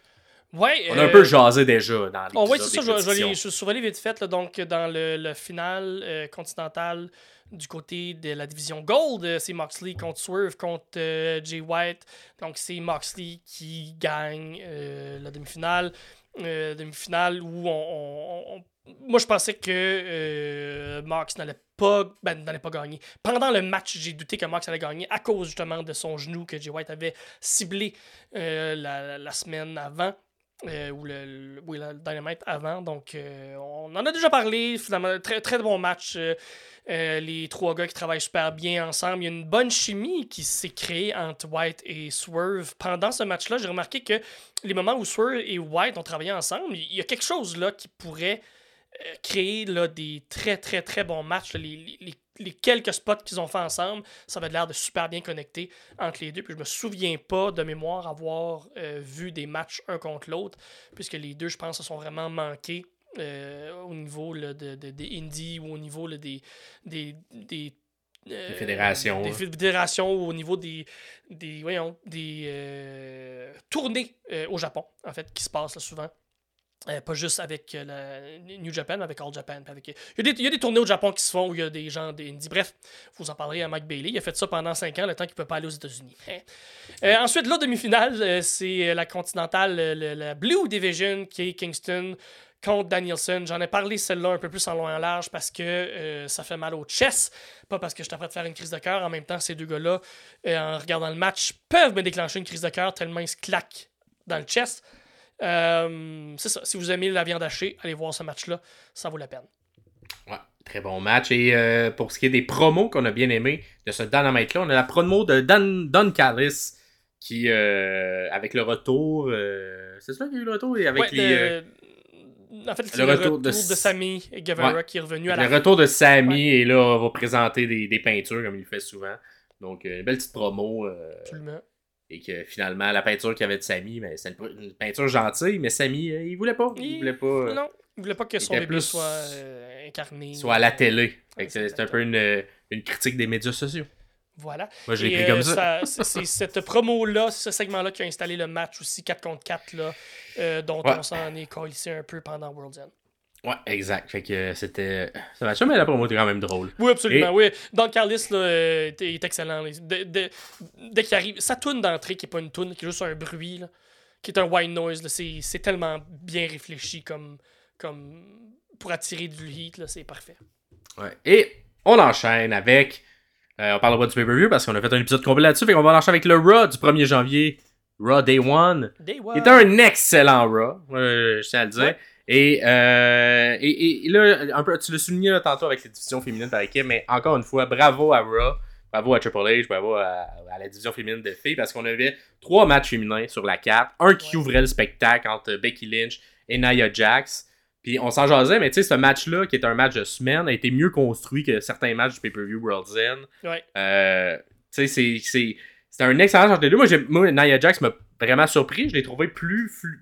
Ouais, On a un euh, peu jasé déjà dans les Oh, oui, c'est ça, je, je je vite fait. là, donc, dans le, le final euh, continental du côté de la division Gold, euh, c'est Moxley contre Swerve contre euh, Jay White. Donc, c'est Moxley qui gagne euh, la demi-finale. Euh, demi-finale où on, on- on- Moi, je pensais que euh, Mox n'allait pas, ben, n'allait pas gagner. Pendant le match, j'ai douté que Mox allait gagner à cause justement de son genou que Jay White avait ciblé euh, la, la semaine avant. Euh, ou le, le- oui, le Dynamite avant. Donc, euh, on en a déjà parlé. Finalement, très, très bon match. Les trois gars qui travaillent super bien ensemble. Il y a une bonne chimie qui s'est créée entre White et Swerve. Pendant ce match-là, j'ai remarqué que les moments où Swerve et White ont travaillé ensemble, il y a quelque chose là qui pourrait créer là, des très, très, très bons matchs. là. Les, les- les- quelques spots qu'ils ont fait ensemble, ça avait l'air de super bien connecté entre les deux. Puis je me souviens pas de mémoire avoir euh, vu des matchs un contre l'autre, puisque les deux, je pense, se sont vraiment manqués euh, au niveau là, de, de- des indies ou au niveau là, des, des, des, euh, Des fédérations, Des fédérations ou au niveau des, des, voyons, des euh, tournées euh, au Japon, en fait, qui se passent là, souvent. Euh, pas juste avec euh, la New Japan, avec All Japan. avec- Il, y a des, il y a des tournées au Japon qui se font où il y a des gens des. Bref, vous en parlerez à Mike Bailey. Il a fait ça pendant 5 ans, le temps qu'il ne peut pas aller aux États-Unis. Hein. Euh, ensuite, l'autre demi-finale, euh, c'est la continentale, le- la Blue Division, qui est Kingston contre Danielson. J'en ai parlé celle-là un peu plus en long et en large parce que ça fait mal au chest. Pas parce que je suis de faire une crise de cœur. En même temps, ces deux gars-là, en regardant le match, peuvent me déclencher une crise de cœur tellement ils se claquent dans le chest. Euh, c'est ça. Si vous aimez la viande hachée, allez voir ce match-là. Ça vaut la peine. Ouais, très bon match. Et euh, pour ce qui est des promos qu'on a bien aimé de ce Dynamite-là, on a la promo de Dan, Don Callis qui, euh, avec le retour, c'est ça qu'il y a eu le retour? Et avec Ouais, les. le- En fait, le, retour, de, Sammy Guevara Ouais. qui est revenu à Le la retour de Sammy, et là, on va présenter des, des peintures comme il le fait souvent. Donc, une belle petite promo. Absolument. Et que finalement, la peinture qu'il y avait de Sammy, mais c'est une, peinture gentille, mais Sammy, euh, il voulait pas. Il, Il- voulait pas euh, Non, il voulait pas que son bébé plus- soit euh, incarné. soit à la télé. Ouais, c'est un peu une, une critique des médias sociaux. Voilà. Moi, je l'ai pris euh, comme ça. c'est- cette promo-là, ce segment-là qui a installé le match aussi 4 contre 4, là, euh, dont Ouais. on s'en est collissé un peu pendant World's End. Ouais, exact. Fait que euh, c'était. Ça match mais la promo était quand même drôle. Oui, absolument. Oui. Don Carlis là, euh, est, est excellent. Dès, dès- dès qu'il arrive, sa tune d'entrée, qui est pas une tune, qui est juste un bruit, là, qui est un white noise, c'est tellement bien réfléchi comme, comme pour attirer du heat, c'est parfait. Ouais. Et on enchaîne avec. euh, on parlera pas du pay-per-view parce qu'on a fait un épisode complet là-dessus. Fait qu'on va enchaîner avec le Raw du 1er janvier. Raw Day One. Day Qui est un excellent Raw, euh, je tiens à le dire. Ouais. Et, euh, et, et là, un peu, tu l'as souligné là, tantôt avec les divisions féminines par équipe, mais encore une fois, bravo à Raw, bravo à Triple H, bravo à, à la division féminine de filles, parce qu'on avait trois matchs féminins sur la carte, un qui Ouais. ouvrait le spectacle entre Becky Lynch et Nia Jax. Puis on s'en jasait, mais tu sais, ce match-là, qui est un match de semaine, a été mieux construit que certains matchs du pay-per-view World's End. Ouais. Euh, tu sais, c'est- un excellent match entre les deux. Moi, Nia Jax m'a vraiment surpris. Je l'ai trouvé plus, flu-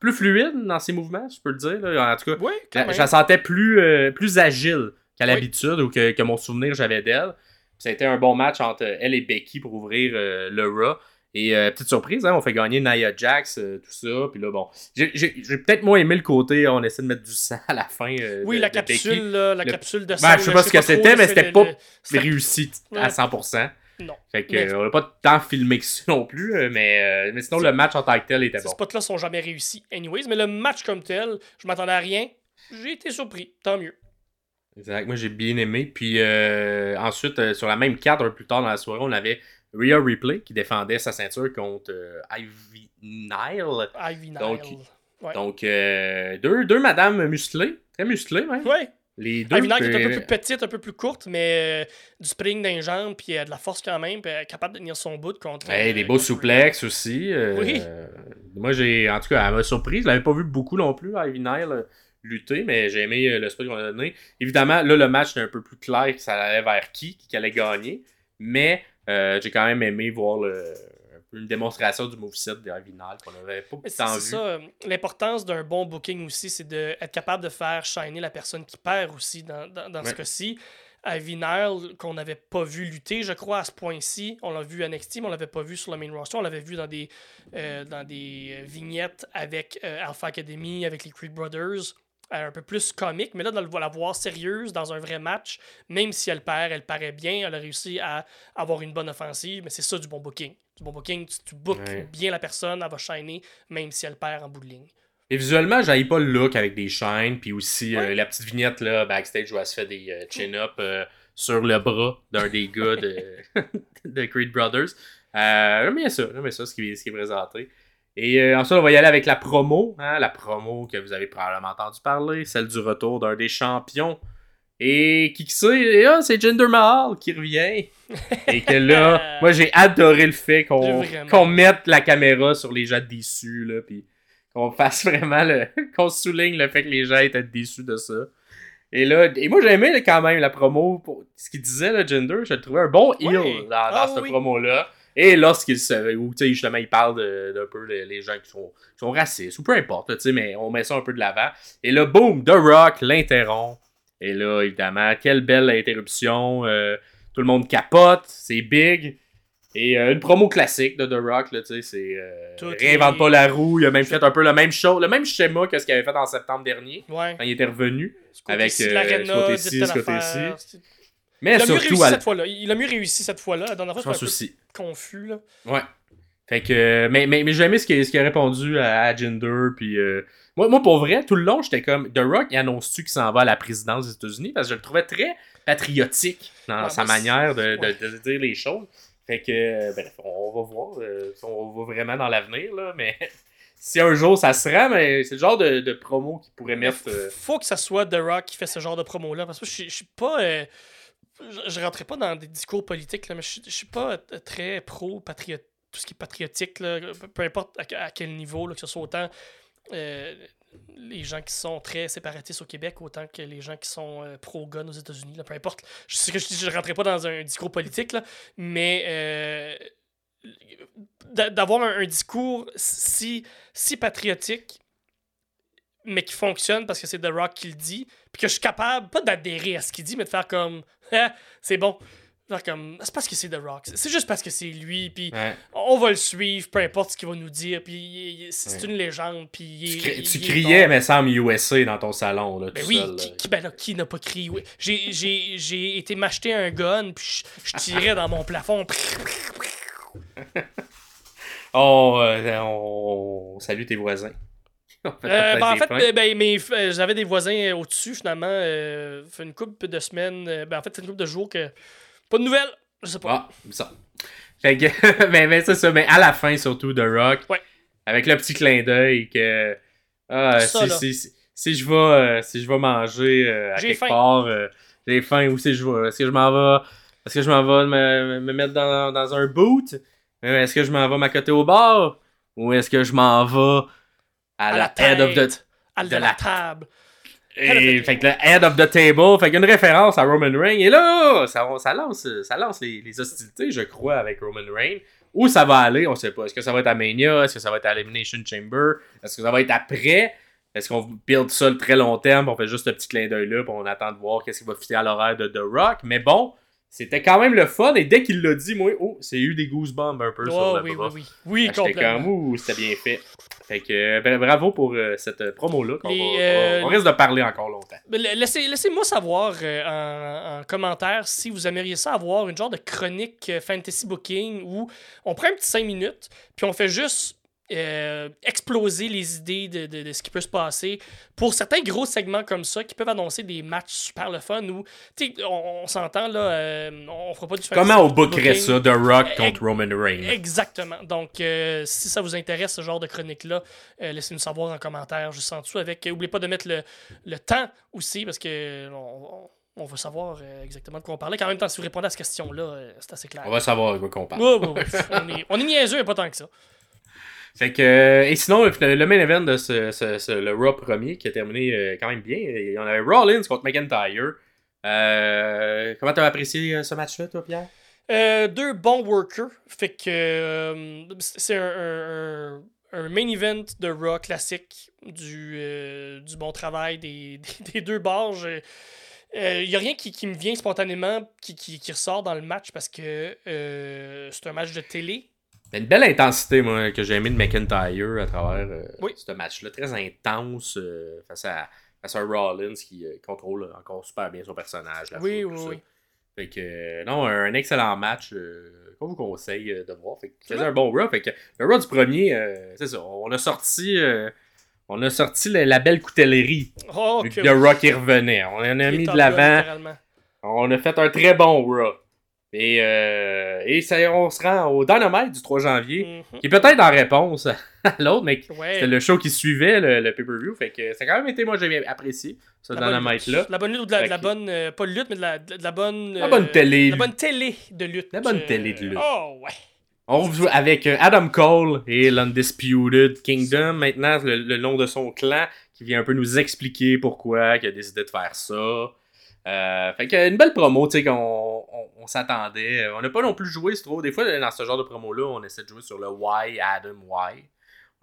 plus fluide dans ses mouvements, je peux le dire. là. En tout cas, Oui, la- je la sentais plus, euh, plus agile qu'à Oui. l'habitude ou que, que mon souvenir j'avais d'elle. Ça a été un bon match entre elle et Becky pour ouvrir euh, le Raw. Et euh, petite surprise, hein, on fait gagner Nia Jax, euh, tout ça. Puis là, bon, j'ai j'ai- j'ai peut-être moins aimé le côté, on essaie de mettre du sang à la fin. euh, Oui, de- la de capsule, là, la Le- capsule de Ben, sang, je sais pas ce que c'était, mais c'était pas réussi à Ouais. 100%. Non. Fait que, Mais- euh, on n'a pas tant filmé que ça non plus, euh, mais, euh, mais sinon le match en tant que tel était Ces bon. spots-là sont jamais réussis, anyways. Mais le match comme tel, je m'attendais à rien. J'ai été surpris. Tant mieux. Exact. Moi j'ai bien aimé. Puis euh, ensuite, euh, sur la même carte, un peu plus tard dans la soirée, on avait Rhea Ripley qui défendait sa ceinture contre euh, Ivy Nile. Ivy Nile. Donc, Ouais. Donc deux, deux madames musclées, très musclées même. Ouais. Les deux. Ivy Nile qui est un euh, peu plus petite, un peu plus courte, mais euh, du spring dans les jambes, puis euh, de la force quand même, puis est capable de tenir son bout contre. Hey, euh, des beaux contre souplexes aussi. euh, Oui. euh, moi, j'ai. En tout cas, elle m'a surpris. Je l'avais pas vu beaucoup non plus, Ivy Nile, euh, lutter, mais j'ai aimé euh, le spot qu'on a donné. Évidemment, là, le match est un peu plus clair que ça allait vers qui, qui allait gagner. Mais euh, j'ai quand même aimé voir le, une démonstration du moveset d'Ivy Nile qu'on avait pas C'est tant c'est vu. ça. euh, L'importance d'un bon booking aussi, c'est d'être capable de faire shiner la personne qui perd aussi dans, dans, dans ce cas-ci. Ivy Nile, qu'on n'avait pas vu lutter, je crois, à ce point-ci. On l'a vu à NXT, mais on l'avait pas vu sur le main roster. On l'avait vu dans des, euh, dans des euh, vignettes avec euh, Alpha Academy, avec les Creed Brothers. euh, un peu plus comique, mais là, de la voir sérieuse dans un vrai match, même si elle perd, elle paraît bien, elle a réussi à avoir une bonne offensive, mais c'est ça du bon booking. Du bon booking, tu, tu bookes Ouais. bien la personne, elle va shiner, même si elle perd en bout de ligne. Et visuellement, j'avais pas le look avec des chaînes, puis aussi euh, la petite vignette là, backstage où elle se fait des euh, chin-up euh, sur le bras d'un des gars de, de Creed Brothers. J'aime bien ça, j'aime bien ça, ce qui, est- ce qui est présenté. Et ensuite, on va y aller avec la promo, hein, la promo que vous avez probablement entendu parler, celle du retour d'un des champions. Et qui? Et, ah, c'est Jinder Mahal qui revient. Et que là, moi j'ai adoré le fait qu'on mette la caméra sur les gens déçus, là, puis qu'on fasse vraiment le. qu'on souligne le fait que les gens étaient déçus de ça. Et là, et moi j'ai aimé là, quand même la promo, pour ce qu'il disait, le Jinder, je le trouvais un bon heel Ouais. dans, dans Ah cette oui. promo-là. Et lorsqu'il se. Où, tu sais, justement, il parle de- d'un peu les, les gens qui sont, qui sont racistes, ou peu importe, tu sais, mais on met ça un peu de l'avant. Et là, boum, The Rock l'interrompt. Et là, évidemment, quelle belle interruption. euh, tout le monde capote, c'est big. Et euh, une promo classique de The Rock, là, tu sais, c'est. euh, réinvente est- pas la roue. Il a même fait un peu le même show, le même schéma que ce qu'il avait fait en septembre dernier, Ouais. quand il était revenu. Avec, euh, ce côté dire ci, telle ce côté affaire, c'est- Mais Il a mieux surtout, réussi à- cette fois-là. Il a mieux réussi cette fois-là. La dernière fois, un pense peu confus. Là. Ouais. Fait que, mais, mais, mais j'ai aimé ce qu'il a répondu à, à Jinder, puis moi, moi, pour vrai, tout le long, j'étais comme, The Rock, il annonce-tu qu'il s'en va à la présidence des États-Unis, parce que je le trouvais très patriotique dans Ouais, sa manière de, de- ouais. de dire les choses. Fait que, euh, bref, on va voir, euh, si on va vraiment dans l'avenir, là, mais si un jour ça se rend, mais c'est le genre de, de promo qui pourrait mettre... euh, Faut que ça soit The Rock qui fait ce genre de promo-là. Parce que je, suis- je suis pas. euh, je, je rentrais pas dans des discours politiques, là, mais je, suis- je suis pas euh, très pro-patriote. Tout ce qui est patriotique, là, peu importe à, à quel niveau, là, que ce soit autant euh, les gens qui sont très séparatistes au Québec autant que les gens qui sont euh, pro-gun aux États-Unis. Peu importe. Je que je ne rentrerai pas dans un discours politique, là, mais euh, d'a- d'avoir un, un discours si, si patriotique, mais qui fonctionne parce que c'est The Rock qui le dit, puis que je suis capable, pas d'adhérer à ce qu'il dit, mais de faire comme, Ah, c'est bon. Faire comme, c'est parce que c'est The Rock. C'est juste parce que c'est lui, puis Ouais. on va le suivre, peu importe ce qu'il va nous dire, puis c'est Ouais. une légende, puis Tu, cri- criais, mais semble USA dans ton salon, là, Ben tout oui, seul, qui, ben là, qui n'a pas crié? Oui. J'ai- été m'acheter un gun, puis je, je tirais dans mon plafond. Oh, euh, on... salue tes voisins. Euh, ben, en fait, ben, ben, euh, j'avais des voisins euh, au-dessus, finalement. Euh, fait une couple de semaines. ben, en fait, c'est une couple de jours que. Pas de nouvelles? Je sais pas. Ah, ça. Fait que, ben, ben, c'est ça. Mais à la fin, surtout, de Rock, Ouais. avec le petit clin d'œil que. Ah, Ça, si, si, si, si je vais, euh, si je vais manger euh, à quelque faim. part, euh, j'ai faim, c'est que je vais? Est-ce que je m'en vais? Est-ce que je m'en vais me, me mettre dans, dans un boot? Est-ce que je m'en vais m'accoter au bar? Ou est-ce que je m'en vais à, À la, la head of the. tête. À de de la- la table. Et, fait que le head of the table, fait qu'une référence à Roman Reigns. Et là, ça, ça lance, ça lance les, les hostilités, je crois, avec Roman Reigns. Où ça va aller, on sait pas. Est-ce que ça va être à Mania? Est-ce que ça va être à Elimination Chamber? Est-ce que ça va être après? Est-ce qu'on build ça le très long terme, on fait juste le petit clin d'œil là, puis on attend de voir qu'est-ce qui va fitter à l'horaire de The Rock. Mais bon, c'était quand même le fun. Et dès qu'il l'a dit, moi, oh, c'est eu des goosebumps un peu sur Oh, le oui, oui, bras. oui. Oui, J'étais complètement. comme, ouh, c'était bien fait. Fait que euh, bra- bravo pour euh, cette euh, promo-là. qu'on on risque de parler encore longtemps. Mais la- Laissez, laissez-moi savoir euh, en, en commentaire si vous aimeriez ça avoir une genre de chronique euh, fantasy booking où on prend un petit 5 minutes, puis on fait juste euh, exploser les idées de, de- de ce qui peut se passer pour certains gros segments comme ça qui peuvent annoncer des matchs super le fun où, tu sais, on, on s'entend là, euh, on fera pas du Comment on bookerait ça, The Rock contre Roman Reigns? Exactement. Donc, euh, si ça vous intéresse, ce genre de chronique-là, laissez-nous savoir en commentaire juste en dessous. Avec, N'oubliez pas de mettre le, le temps aussi, parce que on, on- on veut savoir exactement de quoi on parlait. En même temps, si vous répondez à cette question-là, c'est assez clair. On va savoir de quoi qu'on parle. On, est, on est niaiseux, pas tant que ça. Fait que, et sinon, le, main event de ce, ce- le Raw premier qui a terminé euh, quand même bien, il y en avait Rollins contre McIntyre. Euh, comment t'as apprécié euh, ce match-là, toi, Pierre? Deux bons workers. Fait que c'est un, un- main event de Raw classique du, du bon travail des, des, deux barges. Il n'y a rien qui, qui me vient spontanément qui, qui, qui ressort dans le match parce que c'est un match de télé. Y une belle intensité, moi, que j'ai aimé de McIntyre à travers euh, Oui. ce match-là. Très intense euh, face, à, face à Rollins qui euh, contrôle encore super bien son personnage. Oui, oui. Fait que, non, un excellent match qu'on vous conseille de voir. Fait que, C'est un bon Raw. Fait que, le Raw du premier, c'est ça. On a sorti, on a sorti la belle coutellerie. Oh, que le Raw qui revenait. On en a mis de l'avant. On a fait un très bon Raw. Et, euh, et ça, on se rend au Dynamite du 3 janvier, Mhm. qui est peut-être en réponse à l'autre, mais Ouais. c'était le show qui suivait le, le pay-per-view. Fait que ça a quand même été, moi, j'ai apprécié ce Dynamite-là. La bonne lutte ou de la, de bonne. euh, pas lutte, mais de la, de la bonne. La euh, bonne télé. La bonne télé de lutte. La bonne euh, télé de lutte. Oh, ouais. On rejoue avec euh, Adam Cole et l'Undisputed Kingdom, maintenant le, le nom de son clan, qui vient un peu nous expliquer pourquoi il a décidé de faire ça. Euh, fait que une belle promo, tu sais, qu'on on, on s'attendait. On n'a pas non plus joué c'est trop. Des fois, dans ce genre de promo-là, on essaie de jouer sur le Why, Adam, Why.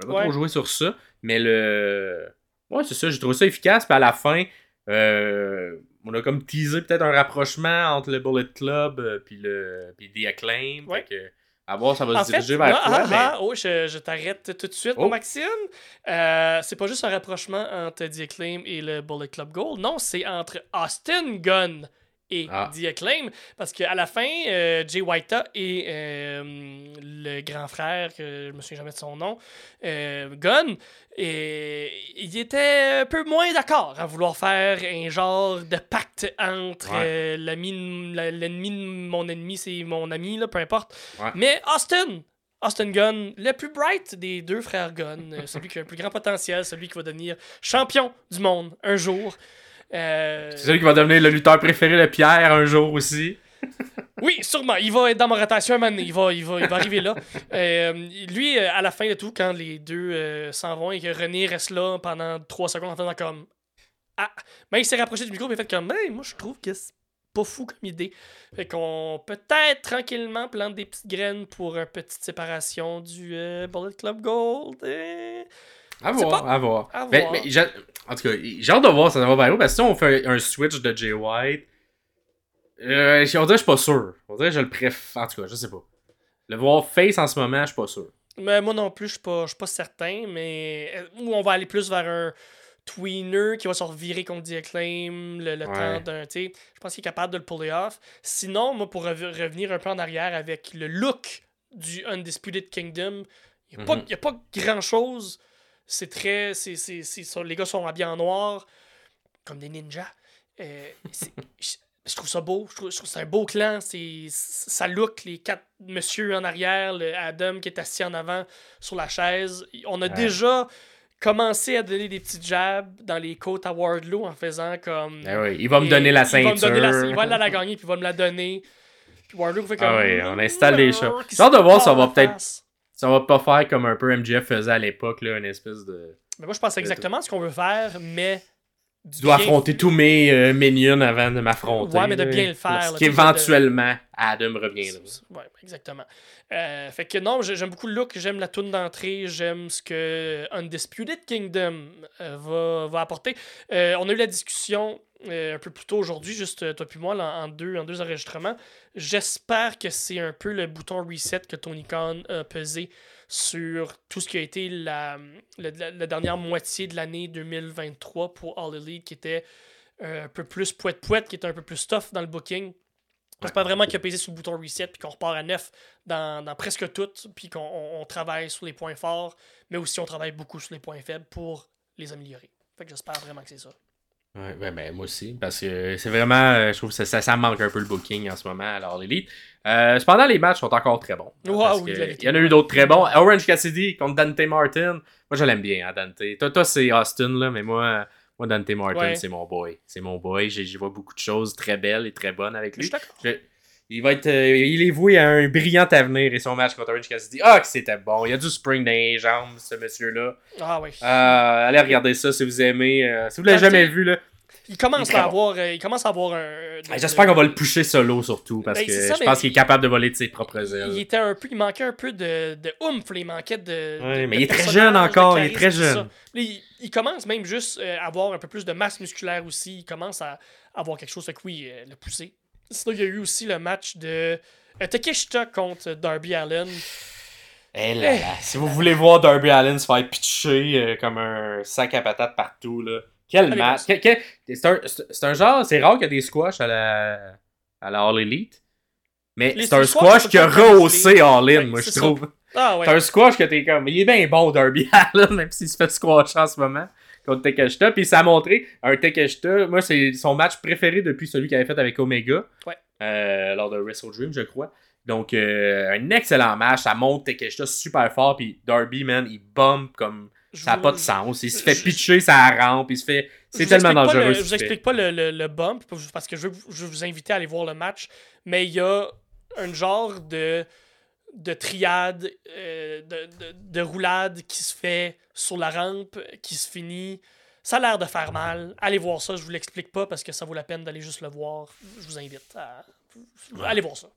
On n'a pas Ouais. trop joué sur ça, mais le. Ouais, c'est ça, j'ai trouvé ça efficace. Puis à la fin, euh, on a comme teasé peut-être un rapprochement entre le Bullet Club euh, puis le puis The Acclaim. Ouais. Fait que, à voir, ça va En se fait, diriger vers ah, quoi. ah, mais... ah, oh, je, je t'arrête tout de suite, Oh. Maxime. Euh, c'est pas juste un rapprochement entre The Acclaim et le Bullet Club Gold. Non, c'est entre Austin Gunn et Ah. The Acclaim. Parce qu'à la fin, euh, Jay White et euh, le grand frère, que je me souviens jamais de son nom, euh, Gunn, et, ils étaient un peu moins d'accord à vouloir faire un genre de pacte entre Ouais. l'ami l'ennemi de mon ennemi, c'est mon ami, là, peu importe. Ouais. Mais Austin, Austin Gunn, le plus bright des deux frères Gunn, celui qui a le plus grand potentiel, celui qui va devenir champion du monde un jour. Euh, C'est celui qui va devenir le lutteur préféré de Pierre un jour aussi. Oui, sûrement. Il va être dans ma rotation. Il va, il va, il va arriver là. Euh, lui, euh, à la fin de tout, quand les deux euh, s'en vont et que René reste là pendant trois secondes en faisant comme. Ah! Ben, il s'est rapproché du micro et il fait comme. Ben, moi, je trouve que c'est pas fou comme idée. Fait qu'on peut-être tranquillement plante des petites graines pour une petite séparation du euh, Bullet Club Gold. Euh, À voir, pas- à voir. à Mais- voir. mais j'ai- en tout cas, j'ai hâte de voir ça va vers où, parce que si on fait un, un switch de Jay White, euh, on dirait que je suis pas sûr. On dirait que je le préfère. En tout cas, je sais pas. Le voir face en ce moment, je suis pas sûr. Mais moi non plus, je suis pas, je suis pas certain, mais euh, ou on va aller plus vers un tweener qui va se revirer contre The Acclaim le, le Ouais. temps d'un. Je pense qu'il est capable de le puller off. Sinon, moi, pour rev- revenir un peu en arrière avec le look du Undisputed Kingdom, il n'y a, Mhm. a pas grand chose. C'est très. c'est ça, les gars sont habillés en noir, comme des ninjas. Euh, je- je trouve ça beau. Je trouve, trouve c'est un beau clan. Ça look, les quatre monsieur en arrière, le Adam qui est assis en avant sur la chaise. On a Ouais. déjà commencé à donner des petits jabs dans les côtes à Wardlow en faisant comme. Oui, il va me donner la il va me ceinture. donner la- il va la gagner, puis il va me la donner. Puis Wardlow fait comme. Ah oui, on installe les chats. Qui J'ai hâte de voir on va peut-être-. Ça va pas faire comme un peu MJF faisait à l'époque, là, une espèce de. Mais moi, je pense exactement ce qu'on veut faire, mais. Tu dois bien- affronter tous mes euh, minions avant de m'affronter. Ouais, mais de bien le faire, sais, Qu'éventuellement, Adam reviendra. Ouais, exactement. Euh, fait que non, j'ai- j'aime beaucoup le look, j'aime la tune d'entrée, j'aime ce que Undisputed Kingdom euh, va, va apporter. Euh, on a eu la discussion un peu plus tôt aujourd'hui, juste toi puis moi, là, en, deux, en deux enregistrements. J'espère que c'est un peu le bouton reset que Tony Khan a pesé sur tout ce qui a été la, la, la- la dernière moitié de l'année 2023 pour All Elite, qui était euh, un peu plus poète-poète, qui était un peu plus tough dans le booking. J'espère vraiment qu'il a pesé sur le bouton reset puis qu'on repart à neuf dans, dans presque tout, puis qu'on on- on travaille sur les points forts, mais aussi on travaille beaucoup sur les points faibles pour les améliorer. Fait que j'espère vraiment que c'est ça. Ouais, ben, ben, moi aussi, parce que c'est vraiment, euh, je trouve que ça, ça, manque un peu le booking en ce moment alors l'élite. Euh, cependant, les matchs sont encore très bons. Ouais, Parce oui, que la vérité. il y en a eu d'autres très bons. Orange Cassidy contre Dante Martin. Moi, je l'aime bien, hein, Dante. Toi, toi c'est Austin, là, mais moi, moi Dante Martin, Ouais. c'est mon boy. C'est mon boy. J'ai- J'y vois beaucoup de choses très belles et très bonnes avec lui. Je- il va être, euh, il est voué à un brillant avenir et son match contre Orange Cassidy. Ah, que c'était bon. Il y a du spring dans les jambes, ce monsieur-là. Ah oui. Euh, allez regarder ça si vous aimez. euh, si vous l'avez jamais vu, là. Il commence il à avoir, il commence à avoir un. Ah, J'espère qu'on va le pusher solo surtout parce Ben, que ça, je pense qu'il est il- capable de voler de ses propres Il ailes. était un peu, il manquait un peu de, de oomph, il manquait de. Ouais, de- mais de il est très jeune encore, il est très jeune. il, il commence même juste à avoir un peu plus de masse musculaire aussi. Il commence à avoir quelque chose, fait que oui, le pousser. Sinon, il y a eu aussi le match de euh, Takeshita contre Darby Allen. Eh là là, si vous voulez voir Darby Allen se faire pitcher euh, comme un sac à patates partout, là. Quel Allez, match! vas-y. Quel- quel- C'est un, genre, c'est rare qu'il y a des squash à la, à la All Elite. Mais c'est un squash, qui a rehaussé de All In, Ouais, moi, je trouve. Ah ouais. C'est un squash que t'es comme. Il est bien bon, Darby Allen, même s'il se fait squash en ce moment contre Takeshita. Puis ça a montré un Takeshita. Moi, c'est son match préféré depuis celui qu'il avait fait avec Omega. Ouais. euh, lors de Wrestle Dream, je crois. Donc, euh, un excellent match. Ça monte Takeshita super fort. Puis Darby, man, il bombe comme. Ça n'a pas de sens. Il se fait pitcher sa rampe. Il se fait. C'est tellement dangereux. le- ce je vous fait. explique pas le, le, le bump parce que je veux, je veux vous inviter à aller voir le match, mais il y a un genre de, de triade, euh, de, de, de roulade qui se fait sur la rampe, qui se finit. Ça a l'air de faire mal. Allez voir ça, je vous l'explique pas parce que ça vaut la peine d'aller juste le voir. Je vous invite à. Allez voir ça.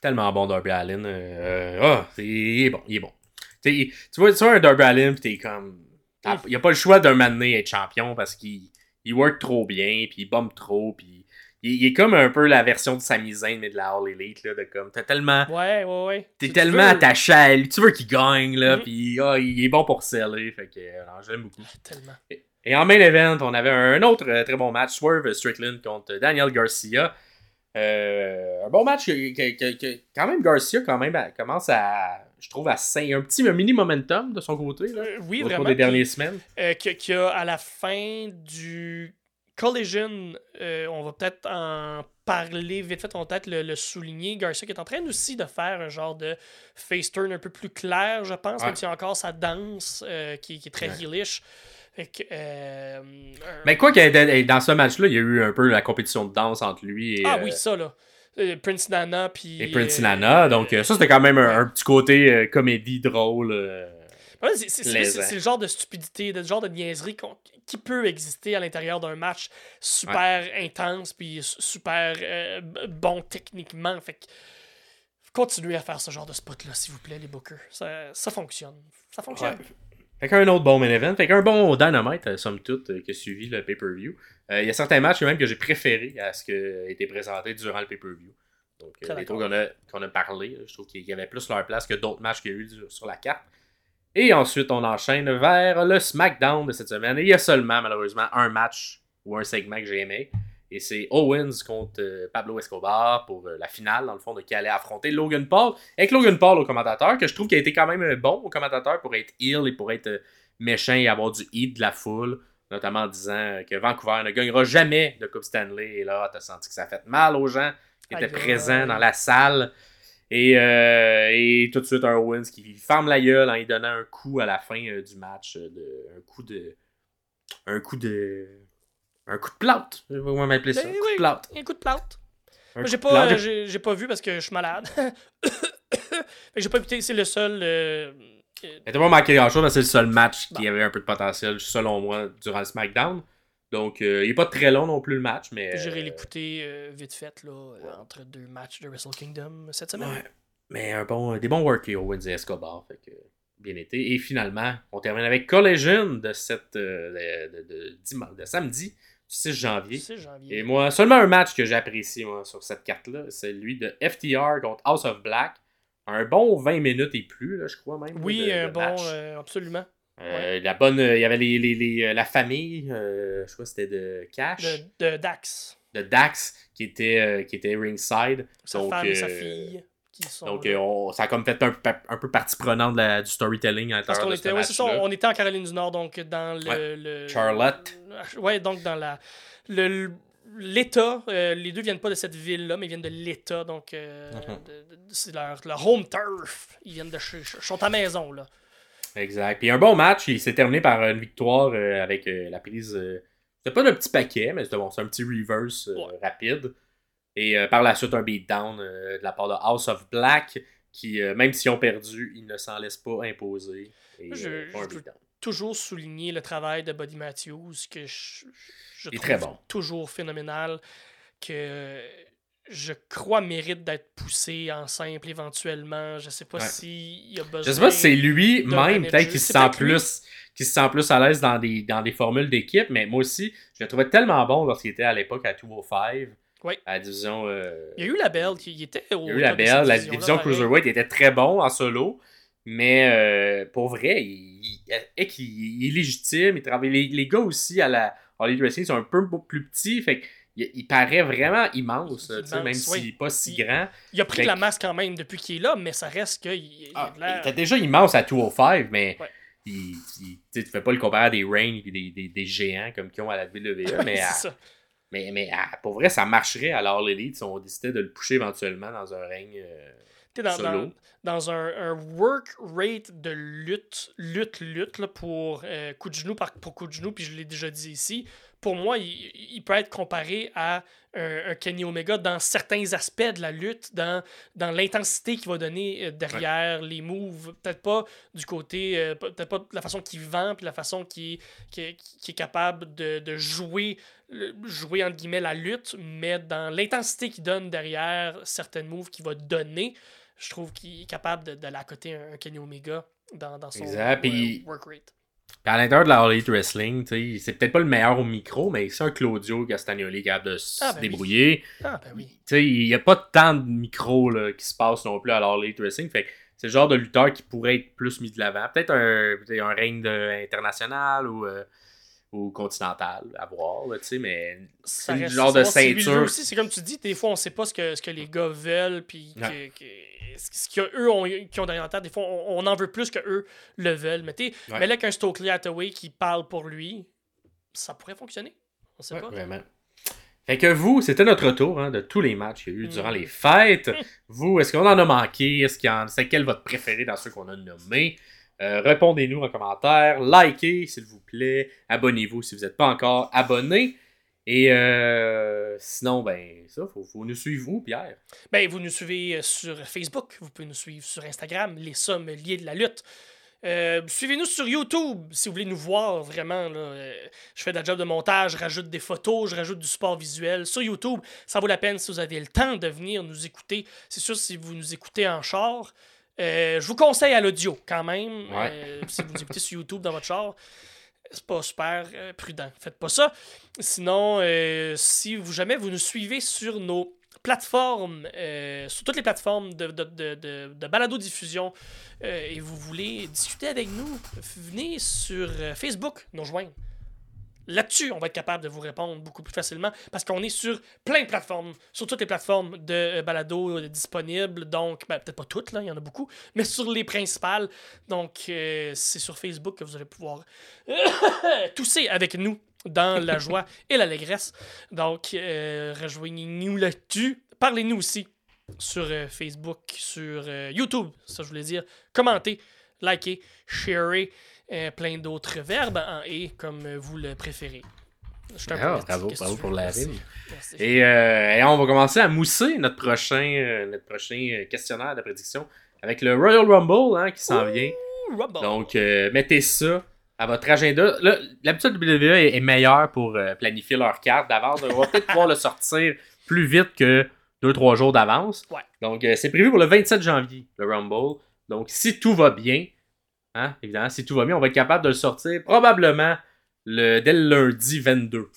Tellement bon, Darby Allin. Euh, ah, il est bon, il est bon. T'sais, tu vois, tu vois un Darby Allin, pis t'es comme. t'as- Il a pas le choix d'un donné être champion parce qu'il il work trop bien, puis il bombe trop, puis il, il est comme un peu la version de Sami Zayn, mais de la All Elite, là, de comme. T'as tellement. Ouais, ouais, ouais. T'es tu tellement veux- attaché à lui, tu veux qu'il gagne, là, puis ah, il est bon pour sceller, fait que euh, l'aime beaucoup. Tellement. Et en main event, on avait un autre euh, très bon match, Swerve Strickland contre Daniel Garcia. Euh, un bon match que, que- que- que- quand même Garcia quand même commence à je trouve à saigner un petit un mini momentum de son côté là, Euh, oui, au cours des puis- dernières semaines. euh, y a à la fin du Collision, euh, on va peut-être en parler vite fait, on va peut-être le, le souligner. Garcia qui est en train aussi de faire un genre de face turn un peu plus clair, je pense, Ouais. même s'il y a encore sa danse euh, qui, qui est très Ouais. heelish. Que, euh, Mais quoi que dans- dans ce match-là, il y a eu un peu la compétition de danse entre lui et ah oui, ça là. Prince Nana, puis. Et Prince Nana. Donc, ça, c'était quand même un, un petit côté comédie drôle. C'est- le genre de stupidité, le genre de niaiserie qui peut exister à l'intérieur d'un match super intense puis su- super euh, bon techniquement. Fait que continuez à faire ce genre de spot-là, s'il vous plaît, les bookers. Ça, ça fonctionne. Ça fonctionne. Ouais. Fait qu'un autre bon main event. Fait qu'un bon Dynamite, euh, somme toute, euh, qui a suivi le pay-per-view. Euh, Il y a certains matchs même que j'ai préférés à ce qui a été présenté durant le pay-per-view. Donc, les trucs qu'on a, a parlé, je trouve qu'il y avait plus leur place que d'autres matchs qu'il y a eu sur la carte. Et ensuite, on enchaîne vers le SmackDown de cette semaine. Et il y a seulement, malheureusement, un match ou un segment que j'ai aimé. Et c'est Owens contre euh, Pablo Escobar pour euh, la finale, dans le fond, de qui allait affronter Logan Paul. Avec Logan Paul au commentateur, que je trouve qu'il a été quand même bon au commentateur pour être heel et pour être euh, méchant et avoir du hit de la foule. Notamment en disant que Vancouver ne gagnera jamais de Coupe Stanley. Et là, t'as senti que ça a fait mal aux gens qui étaient aïe. présents dans la salle. Et, euh, et tout de suite, un Owens qui ferme la gueule en lui donnant un coup à la fin euh, du match. euh, De, un coup de. Un coup de. Un coup de plâtre. Je vais m'appeler ça. Ben Un coup de plâtre. Un coup de coup j'ai pas, j'ai pas vu parce que je suis malade. J'ai pas écouté, c'est le seul. Mais t'as pas manqué grand chose, c'est le seul match qui avait un peu de potentiel, selon moi, durant le SmackDown. Donc, euh, il est pas très long non plus le match, mais. J'irai euh, l'écouter euh, vite fait là, entre deux matchs de Wrestle Kingdom cette semaine. Ouais. Mais un bon, des bons work et Owens et Escobar, fait que bien été. Et finalement, on termine avec Collision de cette de, de- de dimanche- de samedi, du 6 janvier. 6 janvier. Et moi, seulement un match que j'apprécie moi, sur cette carte-là, c'est celui de FTR contre House of Black. Un bon 20 minutes et plus, là, je crois même. oui, un bon, euh, absolument. Euh, La bonne, euh, il y avait les, les- les- euh, la famille, je crois que c'était de Cash, De, de Dax. de Dax, qui était, qui était ringside. Sa Donc, femme et sa fille. Qui sont Donc, on- ça a comme fait un, un peu partie prenante de la- du storytelling à l'intérieur de était, ouais, ça, on était en Caroline du Nord, donc dans le. Ouais. le- Charlotte. Ouais, donc dans la. le- L'État, euh, les deux viennent pas de cette ville-là, mais ils viennent de l'État, donc euh, de- c'est leur, leur home turf. Ils viennent de chez, sont à maison, là. Exact. Puis un bon match, il s'est terminé par une victoire euh, avec euh, la prise. euh, c'était pas d'un petit paquet, mais c'était bon, c'est un petit reverse euh, Ouais. rapide. Et par la suite, un beatdown de la part de House of Black, qui, même s'ils ont perdu, ils ne s'en laissent pas imposer. Et, Je- un je- beatdown. Toujours souligner le travail de Buddy Matthews, que je, trouve très bon. toujours phénoménal, que je crois mérite d'être poussé en simple éventuellement. Je sais pas Ouais. s'il y a besoin. Je sais pas si c'est lui-même, peut-être, qui se sent plus qui se sent plus à l'aise dans des, dans des formules d'équipe, mais moi aussi, je le trouvais tellement bon lorsqu'il était à l'époque à 205, Ouais. à la division... euh, Il y a eu la belle, qui il était au Il y a eu la belle, la division. Cruiserweight était très bon en solo, mais euh, pour vrai, il, il- est qu'il- il est légitime. Il travaille, les, les gars aussi à la Elite Wrestling sont un peu plus petits, fait qu'il il paraît vraiment immense, même s'il n'est pas si Il- grand. Il a pris Fait de la masse quand même depuis qu'il est là, mais ça reste qu'il il Ah, il était déjà immense à 205, mais Ouais. il, tu fais pas le comparer à des Reigns et des, des, des géants comme qu'ils ont à la WWE, mais, à- c'est ça. mais, mais à- pour vrai, ça marcherait à l'All Elite si on décidait de le pousser éventuellement dans un règne. euh, T'es dans, Solo. dans, dans un, un work rate de lutte, lutte, lutte, là, pour euh, coup de genou par pour coup de genou, puis je l'ai déjà dit ici. Pour moi, il, il peut être comparé à un, un Kenny Omega dans certains aspects de la lutte, dans, dans l'intensité qu'il va donner euh, derrière les moves. Peut-être pas du côté, euh, peut-être pas de la façon qu'il vend, puis la façon qu'il qui, qui est capable de, de jouer, jouer entre guillemets la lutte, mais dans l'intensité qu'il donne derrière certaines moves qu'il va donner je trouve qu'il est capable de, de l'accoter un, un Kenny Omega dans, dans son Exact, euh, work rate. Puis à l'intérieur de la All Elite Wrestling, c'est peut-être pas le meilleur au micro, mais c'est un Claudio Castagnoli capable de se Ah, ben oui. débrouiller. Ah, ben oui. Il n'y a pas tant de micros là, qui se passent non plus à la All Elite Wrestling. Fait c'est le genre de lutteur qui pourrait être plus mis de l'avant. Peut-être un, un règne de- international ou, euh, ou continental à voir, là, tu sais, mais c'est le genre de ceinture. aussi, c'est comme tu dis, des fois on sait pas ce que, ce que les gars veulent, puis que- Ouais. que- ce qu'eux ont, qui ont derrière la tête. Des fois on, on en veut plus que eux le veulent. Mais Ouais. mais là qu'un Stokely Hathaway qui parle pour lui, ça pourrait fonctionner. On sait Ouais, pas. vraiment. Fait que vous, c'était notre tour hein, de tous les matchs qu'il y a eu durant Mm. les fêtes. Vous, est-ce qu'on en a manqué? Est-ce qu'il y en... C'est quel votre préféré dans ceux qu'on a nommés? Euh, Répondez-nous en commentaire. Likez, s'il vous plaît. Abonnez-vous si vous n'êtes pas encore abonné. Et euh, sinon, ben, ça, faut, faut nous suivre vous, Pierre? Ben, vous nous suivez euh, sur Facebook, vous pouvez nous suivre sur Instagram, les sommeliers de la lutte. Suivez-nous sur YouTube si vous voulez nous voir vraiment. Je fais de la job de montage, je rajoute des photos, je rajoute du support visuel. Sur YouTube, ça vaut la peine si vous avez le temps de venir nous écouter. C'est sûr, si vous nous écoutez en char, euh, je vous conseille à l'audio quand même. Ouais. Euh, si vous écoutez sur YouTube dans votre char, c'est pas super euh, prudent. Faites pas ça. Sinon, euh, si vous jamais vous nous suivez sur nos plateformes, sur toutes les plateformes de, de, de, de- de balado-diffusion, et vous voulez discuter avec nous, venez sur Facebook nous rejoindre. Là-dessus, on va être capable de vous répondre beaucoup plus facilement parce qu'on est sur plein de plateformes, sur toutes les plateformes de euh, balado euh, disponibles. Donc, ben, peut-être pas toutes, là, il y en a beaucoup, mais sur les principales. Donc, euh, c'est sur Facebook que vous allez pouvoir tousser avec nous dans la joie et l'allégresse. Donc, euh, rejoignez-nous là-dessus. Parlez-nous aussi sur Facebook, sur YouTube, ça je voulais dire. Commentez, likez, sharez, euh, plein d'autres verbes en et comme vous le préférez. Je Ah, bravo, bravo pour la rime. Et, euh, et on va commencer à mousser notre prochain, euh, notre prochain questionnaire de prédiction avec le Royal Rumble hein, qui s'en vient. Rumble. Donc, mettez ça à votre agenda. L'habitude de WWE est, est meilleure pour planifier leur carte d'avance. On va peut-être pouvoir le sortir plus vite que 2-3 jours d'avance. Ouais. Donc, c'est prévu pour le 27 janvier, le Rumble. Donc, si tout va bien, hein, évidemment, si tout va bien, on va être capable de le sortir probablement le, dès le lundi 22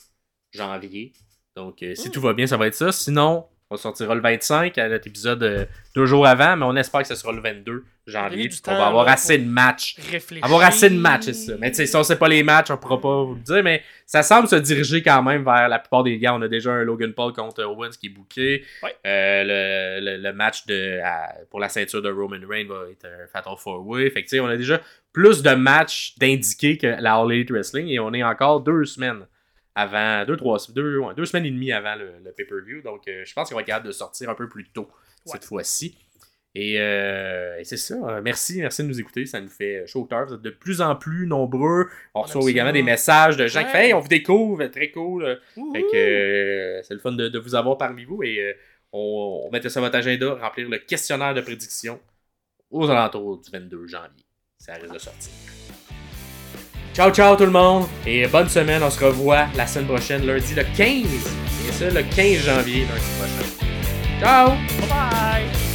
janvier. Donc, euh, si Mm. tout va bien, ça va être ça. Sinon, on sortira le 25 à notre épisode euh, deux jours avant, mais on espère que ce sera le 22 janvier. Temps, va avoir assez de matchs Réfléchir. avoir assez de matchs, c'est ça. Mais tu sais, si on sait pas les matchs, on pourra pas vous le dire, mais ça semble se diriger quand même vers la plupart des gars. On a déjà un Logan Paul contre Owens qui est booké. Euh, le, le- le match de, à- pour la ceinture de Roman Reigns va être un Fatal 4-Way. Fait que on a déjà plus de matchs d'indiquer que la All Elite Wrestling et on est encore deux semaines avant, deux, trois, deux, ouais, deux semaines et demie avant le, le pay-per-view. Donc, euh, je pense qu'on va être capable de sortir un peu plus tôt cette Ouais. fois-ci. Et, euh, et c'est ça. Euh, Merci, merci de nous écouter. Ça nous fait chaud au cœur. Vous êtes de plus en plus nombreux. On, On reçoit également des messages de gens qui font Hey, on vous découvre, très cool. Ouh. Fait que euh, c'est le fun de, de vous avoir parmi vous. Et on, on mettait ça sur votre agenda, remplir le questionnaire de prédiction aux alentours du 22 janvier. Ça risque de sortir. Ciao, ciao tout le monde. Et bonne semaine. On se revoit la semaine prochaine, lundi le 15. Et ça, le 15 janvier, lundi prochain. Ciao! Bye bye.